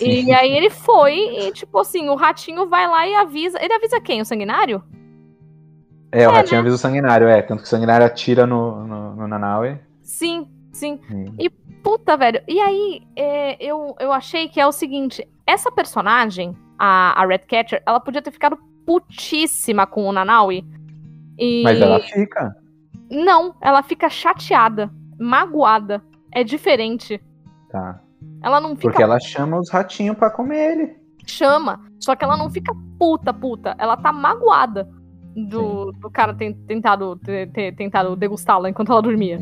E aí ele foi e, tipo assim, o ratinho vai lá e avisa. Ele avisa quem? O sanguinário? É, o É, ratinho avisa o sanguinário, é. Tanto que o sanguinário atira no, no, no Nanaue. Sim, sim. Sim. Puta, velho. E aí, é, eu, eu achei que é o seguinte: essa personagem, a, a Redcatcher, ela podia ter ficado putíssima com o Nanaui. E... Mas ela fica. Não, ela fica chateada, magoada. É diferente. Tá. Ela não fica Porque ela chama os ratinhos pra comer ele. chama, só que ela não fica puta, puta. Ela tá magoada do, do cara ter tentado, ter, ter tentado degustá-la enquanto ela dormia.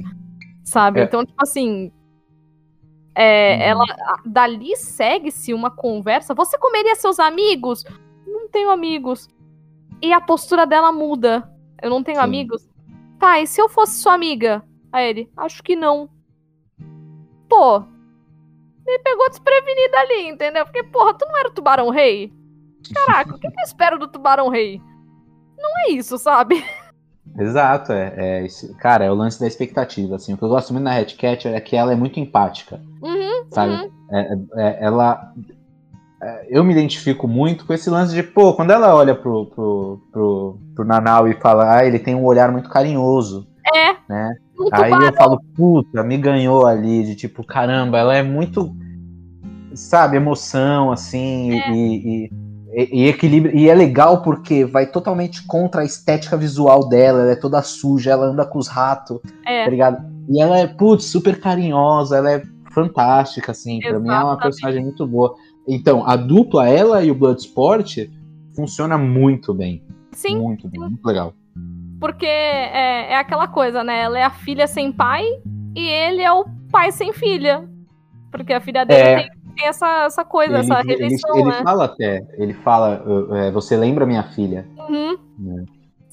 Sabe? É. Então, tipo assim. É, Uhum. ela dali segue-se uma conversa. Você comeria seus amigos? Não tenho amigos. E a postura dela muda. Eu não tenho Sim. amigos. Tá, e se eu fosse sua amiga? Aí ele, acho que não. Pô, me pegou desprevenida ali, entendeu? Porque, porra, tu não era o tubarão rei? Caraca, o que, que eu espero do tubarão rei? Não é isso, sabe? Exato, é, é esse- cara, é o lance da expectativa, assim, o que eu gosto muito na Red Cat é que ela é muito empática, Uhum, sabe? uhum. É- é- ela, é, eu me identifico muito com esse lance de, pô, quando ela olha pro, pro, pro, pro Nanau e fala, ah, ele tem um olhar muito carinhoso, É. né? Um Aí tubarão. eu falo, puta, me ganhou ali, de tipo, caramba, ela é muito, sabe, emoção, assim, É. e, e, e, e equilíbrio. E é legal porque vai totalmente contra a estética visual dela, ela é toda suja, ela anda com os ratos, tá É, ligado? E ela é, putz, super carinhosa, ela é fantástica, assim, pra mim é uma Exatamente. personagem muito boa. Então, a dupla, ela e o Bloodsport, funciona muito bem. sim, Muito bem, muito legal. porque é, é aquela coisa, né? Ela é a filha sem pai e ele é o pai sem filha. Porque a filha dele É. tem, tem essa, essa coisa, essa ele, ele, rejeição, ele né? fala até, ele fala, é, você lembra minha filha? Uhum.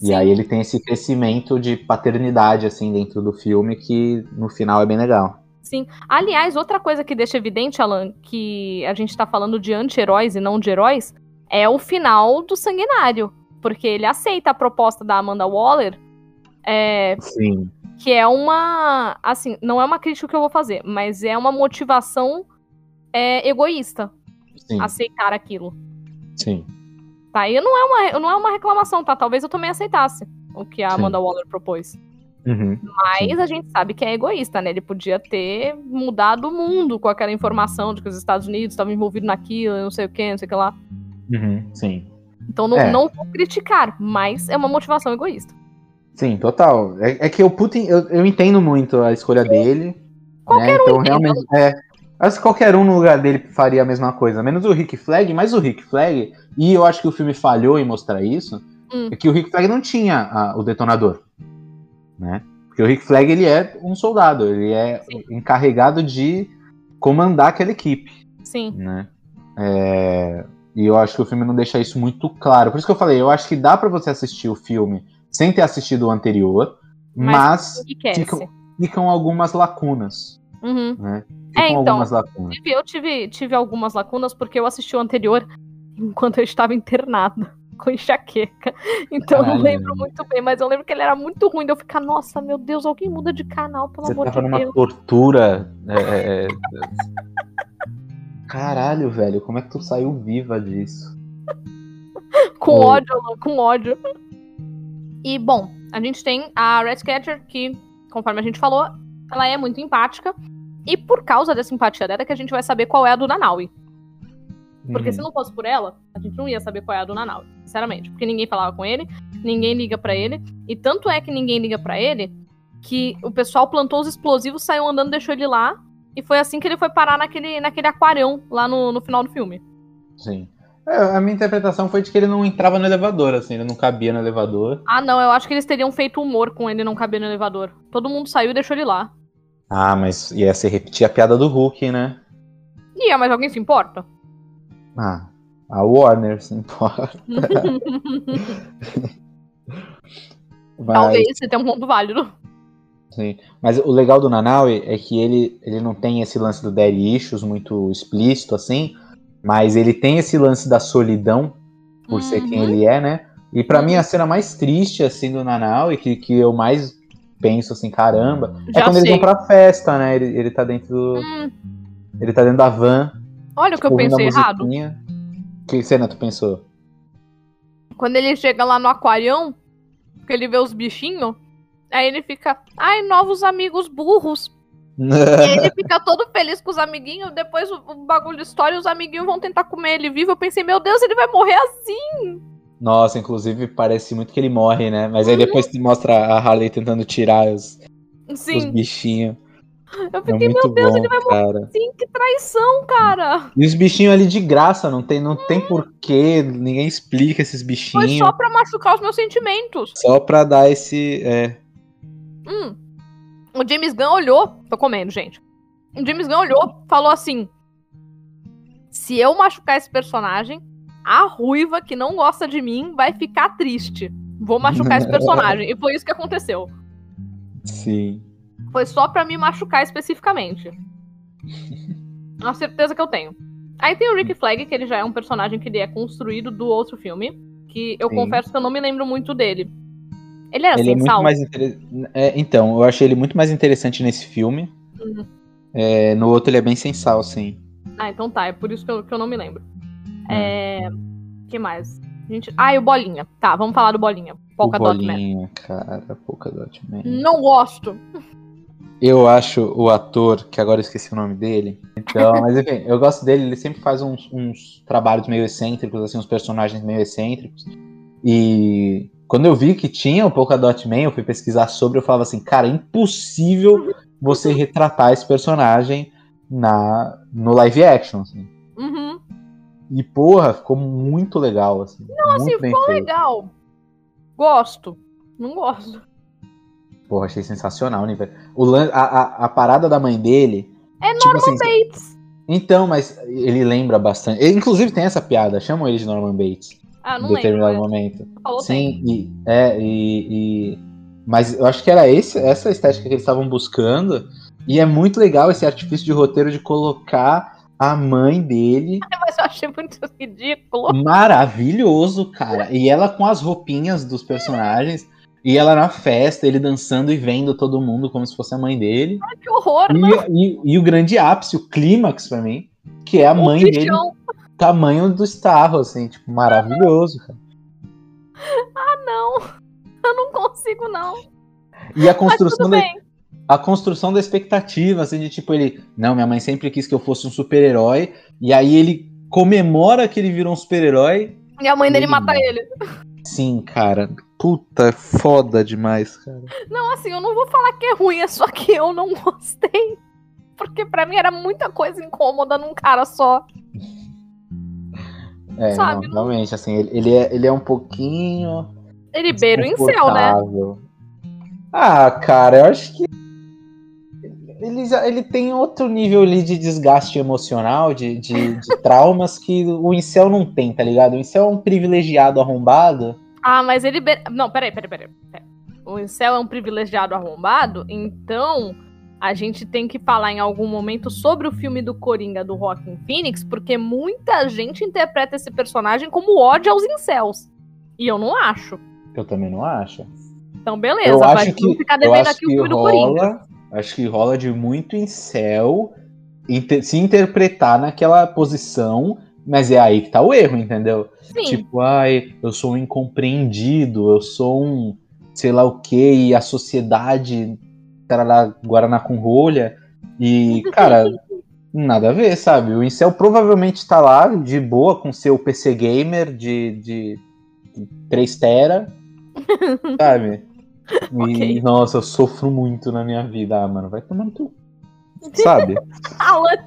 E Sim. aí ele tem esse crescimento de paternidade, assim, dentro do filme, que no final é bem legal. Sim. Aliás, outra coisa que deixa evidente, Alan, que a gente tá falando de anti-heróis e não de heróis, é o final do Sanguinário. Porque ele aceita a proposta da Amanda Waller, é, Sim. que é uma. Assim, não é uma crítica que eu vou fazer, mas é uma motivação é, egoísta Sim, aceitar aquilo. sim. Tá? E não é, uma, não é uma reclamação, tá? Talvez eu também aceitasse o que a Sim. Amanda Waller propôs. Uhum, Mas sim. a gente sabe que é egoísta, né? Ele podia ter mudado o mundo com aquela informação de que os Estados Unidos estavam envolvidos naquilo, não sei o que, não sei o que lá. Uhum, sim. Então não, É. não vou criticar, mas é uma motivação egoísta. Sim, total. É, é que o Putin, eu, eu entendo muito a escolha dele. Qualquer né? um então, entende. realmente, é, acho que qualquer um no lugar dele faria a mesma coisa, menos o Rick Flag, mas o Rick Flag, e eu acho que o filme falhou em mostrar isso, Hum. é que o Rick Flag não tinha a- o detonador, né? Porque o Rick Flag, ele é um soldado, ele é Sim. encarregado de comandar aquela equipe, Sim. né? É, E eu acho que o filme não deixa isso muito claro. Por isso que eu falei, eu acho que dá pra você assistir o filme sem ter assistido o anterior, Mas mas ficam, ficam algumas lacunas, Uhum. né? É, então. algumas lacunas. Inclusive, Eu tive, tive algumas lacunas porque eu assisti o anterior enquanto eu estava internada com enxaqueca. Então eu não Caralho. lembro muito bem, mas eu lembro que ele era muito ruim. Eu ficar, nossa, meu Deus, alguém muda de canal, pelo Você amor tava de numa Deus. tortura. é, é, é. Caralho, velho, como é que tu saiu viva disso? Com Oh. ódio, com ódio. E, bom, a gente tem a Ratcatcher, que, conforme a gente falou, ela é muito empática. E por causa dessa empatia dela é que a gente vai saber qual é a do Nanaui. Porque Uhum. se não fosse por ela, a gente não ia saber qual é a do Nanaui, sinceramente. Porque ninguém falava com ele, ninguém liga pra ele. E tanto é que ninguém liga pra ele, que o pessoal plantou os explosivos, saiu andando, deixou ele lá. E foi assim que ele foi parar naquele, naquele aquarião lá no, no final do filme. Sim. É, a minha interpretação foi de que ele não entrava no elevador, assim, ele não cabia no elevador. Ah, não, eu acho que eles teriam feito humor com ele não caber no elevador. Todo mundo saiu e deixou ele lá. Ah, mas ia ser repetir a piada do Hulk, né? Ia, mas alguém se importa? Ah, a Warner se importa. Mas, Talvez, você tenha um ponto válido. sim. Mas o legal do Nanaui é que ele, ele não tem esse lance do daddy issues muito explícito, assim, mas ele tem esse lance da solidão, por ser quem Uhum. ele é, né? E pra Uhum. mim a cena mais triste, assim, do Nanaui, que, que eu mais penso, assim, caramba, é Já quando eles sei. vão pra festa, né? Ele, ele tá dentro do... Hum, Ele tá dentro da van, olha o que eu a pensei errado. Que cena tu pensou? Quando ele chega lá no aquarião, que ele vê os bichinhos, aí ele fica, ai, novos amigos burros. E aí ele fica todo feliz com os amiguinhos, depois o, o bagulho estoura e os amiguinhos vão tentar comer ele vivo. Eu pensei, meu Deus, ele vai morrer assim. Nossa, inclusive parece muito que ele morre, né? Mas aí depois te mostra a Harley tentando tirar os, os Sim, bichinhos. eu É fiquei, muito meu Deus, bom, ele vai morrer cara. assim, que traição, cara. E os bichinhos ali de graça, não tem, não tem porquê, ninguém explica esses Foi bichinhos. só pra machucar os meus sentimentos. Só pra dar esse. É. Hum. O James Gunn olhou. Tô comendo, gente. O James Gunn olhou, falou assim: Se eu machucar esse personagem, a ruiva que não gosta de mim vai ficar triste. Vou machucar esse personagem. E foi isso que aconteceu. Sim. Foi só pra me machucar especificamente. Uma certeza que eu tenho. Aí tem o Rick Flag, que ele já é um personagem que ele é construído do outro filme. Que eu Sim. confesso que eu não me lembro muito dele. Ele era ele é muito sal? mais interessante. então, eu achei ele muito mais interessante nesse filme. Uhum. É, no outro ele é bem sem sal, sim. Ah, então tá. É por isso que eu, que eu não me lembro. É. que mais? Gente... Ah, e o Bolinha. Tá, vamos falar do Bolinha. Polka o Dot Man. bolinha, cara, Man. Não gosto. Eu acho o ator, que agora eu esqueci o nome dele. Então, mas enfim, eu gosto dele, ele sempre faz uns, uns trabalhos meio excêntricos, assim, uns personagens meio excêntricos. E quando eu vi que tinha o Polka Dot Man, eu fui pesquisar sobre, eu falava assim, cara, é impossível você retratar esse personagem na, no live action, assim. Uhum. E, porra, ficou muito legal, assim. Não, muito assim, ficou feito. legal. Gosto. Não gosto. Porra, achei sensacional, né, velho? O a, a, a parada da mãe dele. É tipo assim, Bates. Então, mas ele lembra bastante. Ele, inclusive tem essa piada, chamam ele de Norman Bates Ah, não em determinado lembro. momento. Falou tem. Sim, e, é, e, e- Mas eu acho que era esse, essa estética que eles estavam buscando. E é muito legal esse artifício de roteiro de colocar a mãe dele Mas eu achei muito ridículo. maravilhoso, cara. E ela com as roupinhas dos personagens. E ela na festa, ele dançando e vendo todo mundo como se fosse a mãe dele. Ai, que horror. E, e- e o grande ápice, o clímax pra mim, que é a O mãe dele bichão. tamanho do Starro, assim, tipo, maravilhoso, cara. Não. Eu não consigo, não. E a construção da, a construção da expectativa, assim, de tipo, ele. Não, minha mãe sempre quis que eu fosse um super-herói. E aí ele comemora que ele virou um super-herói. E a mãe dele mata ele. Sim, cara. Puta, é foda demais, cara. Não, assim, eu não vou falar que é ruim, é só que eu não gostei. Porque pra mim era muita coisa incômoda num cara só. É, Sabe, não, realmente, assim, ele, ele, é, ele é um pouquinho. Ele beira em céu, né? Ah, cara, eu acho que. Ele, ele tem outro nível ali de desgaste emocional, de, de, de traumas que o Incel não tem, tá ligado? O Incel é um privilegiado arrombado. Ah, mas ele. Be... Não, peraí, peraí, peraí. O Incel é um privilegiado arrombado, então a gente tem que falar em algum momento sobre o filme do Coringa do Rockin' Phoenix, porque muita gente interpreta esse personagem como ódio aos incels. E eu não acho. Eu também não acho. Então, beleza, eu acho que, ficar devendo aqui o filme rola, do Coringa. Acho que rola de muito incel inter se interpretar naquela posição, mas é aí que tá o erro, entendeu? Sim. Tipo, ai, eu sou um incompreendido, eu sou um sei lá o que, e a sociedade tarará, Guaraná com rolha. E, cara, nada a ver, sabe? O Incel provavelmente tá lá de boa com seu PC Gamer de, de 3 tera, sabe? E, okay. nossa, eu sofro muito na minha vida. Ah, mano, vai tomando tu. Sabe? Alan,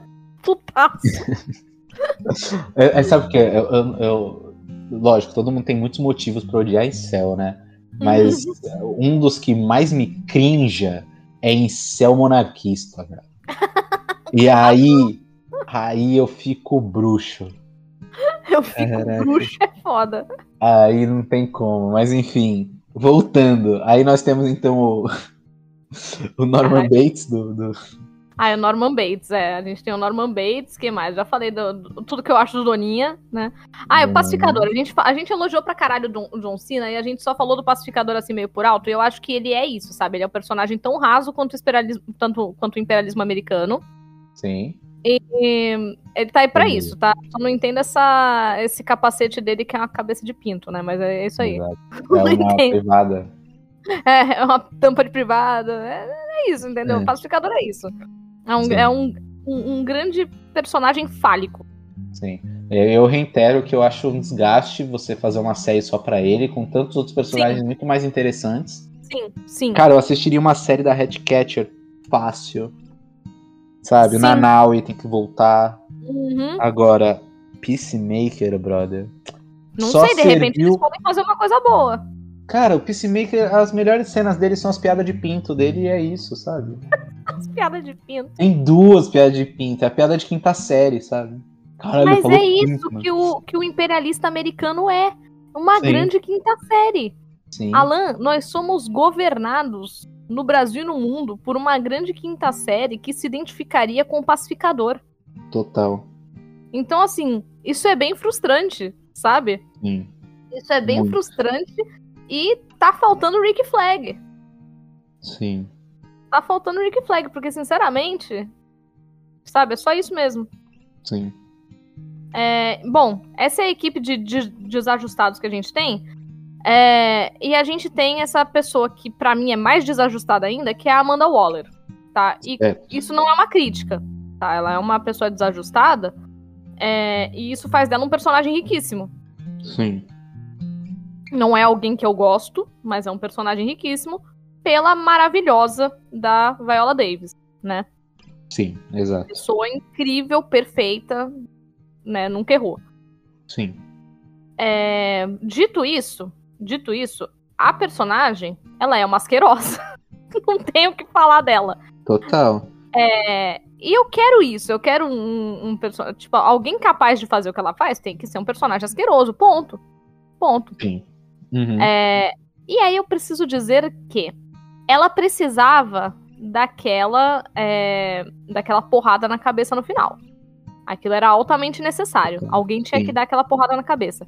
putaço. é, é, sabe o que? Eu, eu, eu, lógico, todo mundo tem muitos motivos pra odiar Incel, né? Mas um dos que mais me crinja é em céu monarquista, cara. E aí, aí eu fico bruxo. Eu fico Caraca. bruxo, é foda. Aí não tem como, mas enfim, voltando. Aí nós temos então o, o Norman Ai. Bates do, do, ah, é o Norman Bates, é. A gente tem o Norman Bates, que mais? Já falei do, do tudo que eu acho do Doninha, né? Ah, é o Pacificador. A gente, a gente elogiou pra caralho o John Cena e a gente só falou do Pacificador assim meio por alto. E eu acho que ele é isso, sabe? Ele é um personagem tão raso quanto o imperialismo, tanto, quanto o imperialismo americano. Sim. E, e ele tá aí pra Sim. isso, tá? Só não entendo essa, esse capacete dele que é uma cabeça de pinto, né? Mas é isso aí. Exato. É uma privada. É, é uma tampa de privada. É, é isso, entendeu? É. O pacificador é isso. É um, é um, um, um grande personagem fálico. Sim. Eu reitero que eu acho um desgaste você fazer uma série só para ele, com tantos outros personagens sim. muito mais interessantes. Sim, sim. Cara, eu assistiria uma série da Catcher fácil. Sabe? Sim. Nanaui tem que voltar. Uhum. Agora, Peacemaker, brother. Não só sei, de serviu... repente eles podem fazer uma coisa boa. Cara, o Peacemaker, as melhores cenas dele são as piadas de pinto dele e é isso, sabe? as piadas de pinto. Tem duas piadas de pinto, é a piada de quinta série, sabe? Caralho, Mas é isso que, o, que o imperialista americano é. Uma Sim. grande quinta série. Sim. Alan, nós somos governados no Brasil e no mundo por uma grande quinta série que se identificaria com o pacificador. Total. Então, assim, isso é bem frustrante, sabe? Sim. Isso é bem Muito. frustrante e tá faltando o Rick Flag. Sim. Tá faltando o Rick Flag, porque, sinceramente, sabe, é só isso mesmo. Sim. É, bom, essa é a equipe de, de desajustados que a gente tem. É, e a gente tem essa pessoa que, para mim, é mais desajustada ainda, que é a Amanda Waller. Tá? E é. isso não é uma crítica. Tá? Ela é uma pessoa desajustada. É, e isso faz dela um personagem riquíssimo. Sim. Não é alguém que eu gosto, mas é um personagem riquíssimo pela maravilhosa da Viola Davis, né? Sim, exato. Pessoa incrível, perfeita, né? Nunca errou. Sim. É, dito isso, dito isso, a personagem, ela é uma asquerosa. Não tenho o que falar dela. Total. É, e eu quero isso, eu quero um, um personagem. Tipo, alguém capaz de fazer o que ela faz tem que ser um personagem asqueroso, ponto. Ponto. Sim. Uhum. É, e aí eu preciso dizer que ela precisava daquela, é, daquela porrada na cabeça no final. Aquilo era altamente necessário. Alguém tinha Sim. que dar aquela porrada na cabeça.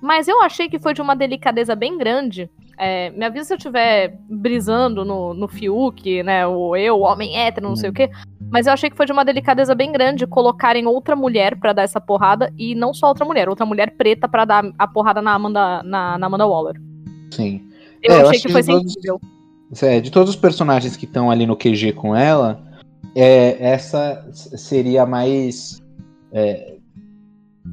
Mas eu achei que foi de uma delicadeza bem grande. É, me avisa se eu estiver brisando no, no Fiuk, né? O eu, o homem hétero, não sei o quê. Mas eu achei que foi de uma delicadeza bem grande colocarem outra mulher para dar essa porrada. E não só outra mulher, outra mulher preta para dar a porrada na Amanda, na, na Amanda Waller. Sim. Eu é, achei eu que foi sensível. é, de todos os personagens que estão ali no QG com ela, é, essa seria mais. É,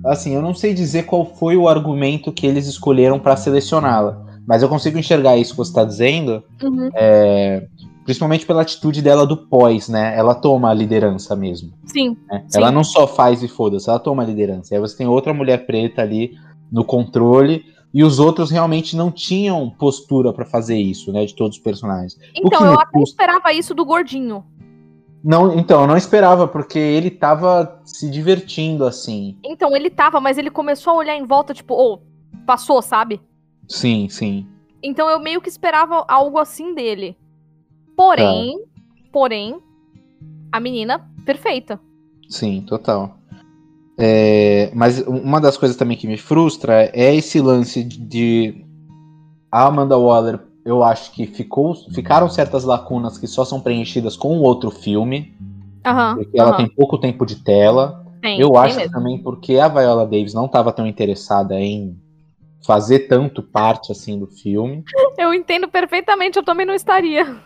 assim, eu não sei dizer qual foi o argumento que eles escolheram para selecioná-la, mas eu consigo enxergar isso que você está dizendo, Uhum. é, principalmente pela atitude dela do pós, né? Ela toma a liderança mesmo. Sim, né? Sim. Ela não só faz e foda-se, ela toma a liderança. Aí você tem outra mulher preta ali no controle. E os outros realmente não tinham postura pra fazer isso, né? De todos os personagens. Então, eu até frustra- esperava isso do gordinho. Não, então, eu não esperava, porque ele tava se divertindo assim. Então, ele tava, mas ele começou a olhar em volta, tipo, ô, passou, sabe? Sim, sim. Então eu meio que esperava algo assim dele. Porém, porém, a menina perfeita. Sim, total. É, mas uma das coisas também que me frustra é esse lance de- de a Amanda Waller. Eu acho que ficou, ficaram certas lacunas que só são preenchidas com o outro filme, Aham. porque ela tem pouco tempo de tela. Tem, Eu acho mesmo. também porque a Viola Davis não estava tão interessada em fazer tanto parte assim do filme. Eu entendo perfeitamente, eu também não estaria.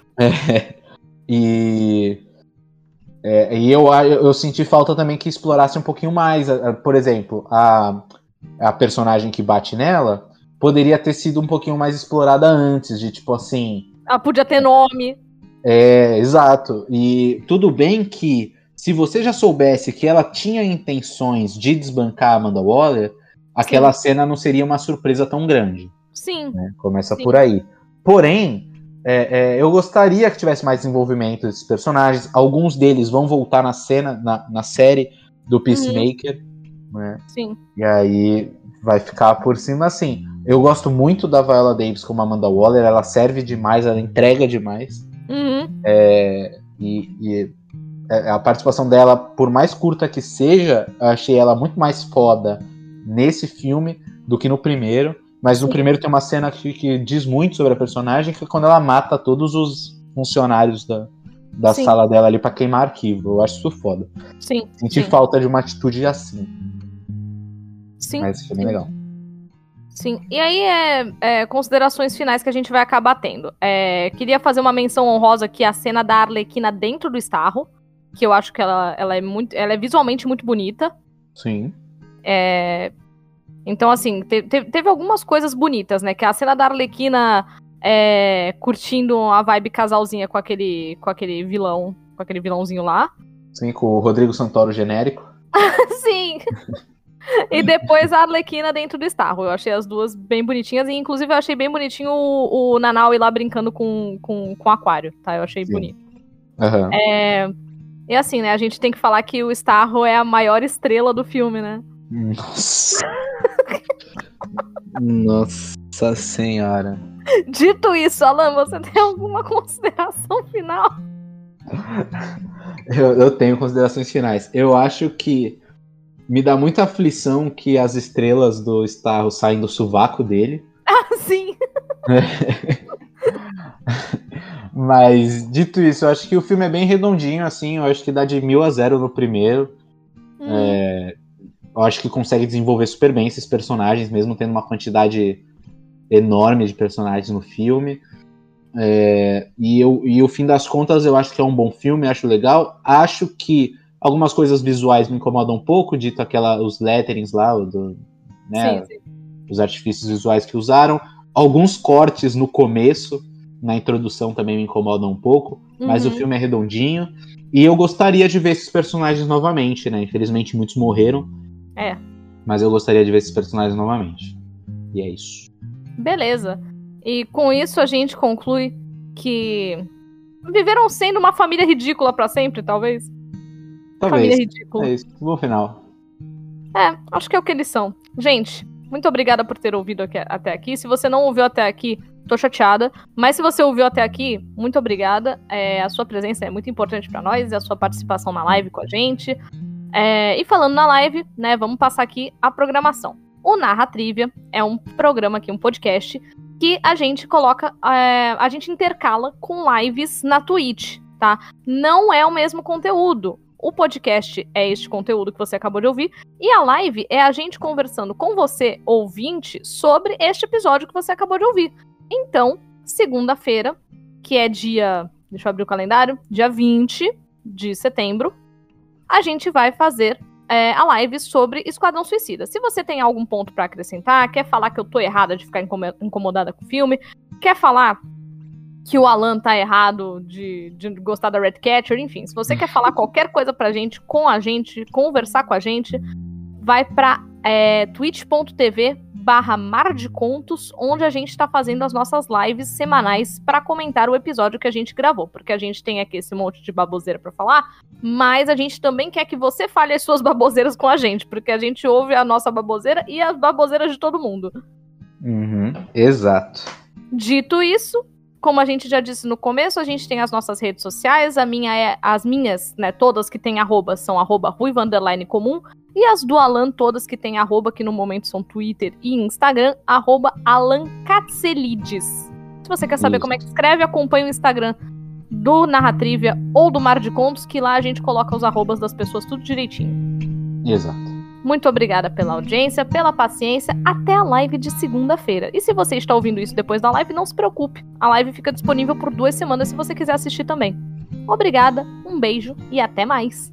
E, é, e eu, eu senti falta também que explorasse um pouquinho mais. Por exemplo, a, a personagem que bate nela poderia ter sido um pouquinho mais explorada antes, de tipo assim. Ela podia ter nome. É, exato. E tudo bem que se você já soubesse que ela tinha intenções de desbancar a Amanda Waller, aquela cena não seria uma surpresa tão grande Sim. né? Começa Sim. por aí. Porém, é, é, eu gostaria que tivesse mais desenvolvimento desses personagens. Alguns deles vão voltar na cena, na, na série do Peacemaker, né? Sim. E aí vai ficar por cima assim. Eu gosto muito da Viola Davis como Amanda Waller, ela serve demais, ela entrega demais. Uhum. É, e, e é, a participação dela, por mais curta que seja, eu achei ela muito mais foda nesse filme do que no primeiro. Mas no Sim. primeiro tem uma cena que, que diz muito sobre a personagem, que é quando ela mata todos os funcionários da, da Sim. sala dela ali pra queimar arquivo. Eu acho isso foda. Sim. Senti Sim. falta de uma atitude assim. Sim. Mas achei bem sim. legal. Sim. E aí é, é, considerações finais que a gente vai acabar tendo. É, queria fazer uma menção honrosa aqui à cena da Arlequina dentro do Starro. Que eu acho que ela, ela é muito. Ela é visualmente muito bonita. Sim. É, Então, assim, te- te- teve algumas coisas bonitas, né? Que a cena da Arlequina é, curtindo a vibe casalzinha com aquele, com aquele vilão, com aquele vilãozinho lá. Sim, com o Rodrigo Santoro genérico. Sim! e depois a Arlequina dentro do Starro. Eu achei as duas bem bonitinhas. E, inclusive, eu achei bem bonitinho o, o Nanau ir lá brincando com, com, com o aquário, tá? Eu achei Sim. bonito. Aham. É... E assim, né? A gente tem que falar que o Starro é a maior estrela do filme, né? Nossa. Nossa senhora. Dito isso, Alan, você tem alguma consideração final? Eu, eu tenho considerações finais. Eu acho que me dá muita aflição que as estrelas do Starro saem do sovaco dele. Sim. Mas, dito isso, eu acho que o filme é bem redondinho, assim. Eu acho que dá de mil a zero no primeiro. Hum, Eu acho que consegue desenvolver super bem esses personagens, mesmo tendo uma quantidade enorme de personagens no filme. É, e, eu, e o fim das contas, eu acho que é um bom filme, acho legal. Acho que algumas coisas visuais me incomodam um pouco, dito aquela, os letterings lá, do, né, sim, sim. os artifícios visuais que usaram. Alguns cortes no começo, na introdução também me incomodam um pouco, mas o Uhum. filme é redondinho. E eu gostaria de ver esses personagens novamente, né? Infelizmente muitos morreram. É. Mas eu gostaria de ver esses personagens novamente. E é isso. Beleza. E com isso a gente conclui que viveram sendo uma família ridícula pra sempre, talvez. Família Talvez. ridícula. É isso. Bom final. É, acho que é o que eles são. Gente, muito obrigada por ter ouvido aqui- até aqui. Se você não ouviu até aqui, tô chateada. Mas se você ouviu até aqui, muito obrigada. É, a sua presença é muito importante pra nós, e a sua participação na live com a gente. É, e falando na live, né, vamos passar aqui a programação. O Narra Trivia é um programa aqui, um podcast, que a gente coloca, é, a gente intercala com lives na Twitch, tá? Não é o mesmo conteúdo. O podcast é este conteúdo que você acabou de ouvir, e a live é a gente conversando com você, ouvinte, sobre este episódio que você acabou de ouvir. Então, segunda-feira, que é dia. Deixa eu abrir o calendário. Dia 20 de setembro, a gente vai fazer é, a live sobre Esquadrão Suicida. Se você tem algum ponto para acrescentar, quer falar que eu tô errada de ficar incomodada com o filme, quer falar que o Alan tá errado de, de gostar da Red Catcher, enfim, se você quer falar qualquer coisa pra gente, com a gente, conversar com a gente, vai pra é, twitch.tv barra Mar de Contos, onde a gente está fazendo as nossas lives semanais para comentar o episódio que a gente gravou, porque a gente tem aqui esse monte de baboseira para falar, mas a gente também quer que você fale as suas baboseiras com a gente, porque a gente ouve a nossa baboseira e as baboseiras de todo mundo. Uhum, exato. Dito isso, como a gente já disse no começo, a gente tem as nossas redes sociais. A minha é. As minhas, né, todas que tem arroba são arroba ruiva comum. E as do Alan, todas que tem arroba, que no momento são Twitter e Instagram, arroba Alan Katselides. Se você quer saber Isso. como é que escreve, acompanhe o Instagram do Narratrivia ou do Mar de Contos, que lá a gente coloca os arrobas das pessoas tudo direitinho. Exato. Muito obrigada pela audiência, pela paciência. Até a live de segunda-feira. E se você está ouvindo isso depois da live, não se preocupe. A live fica disponível por duas semanas se você quiser assistir também. Obrigada, um beijo e até mais.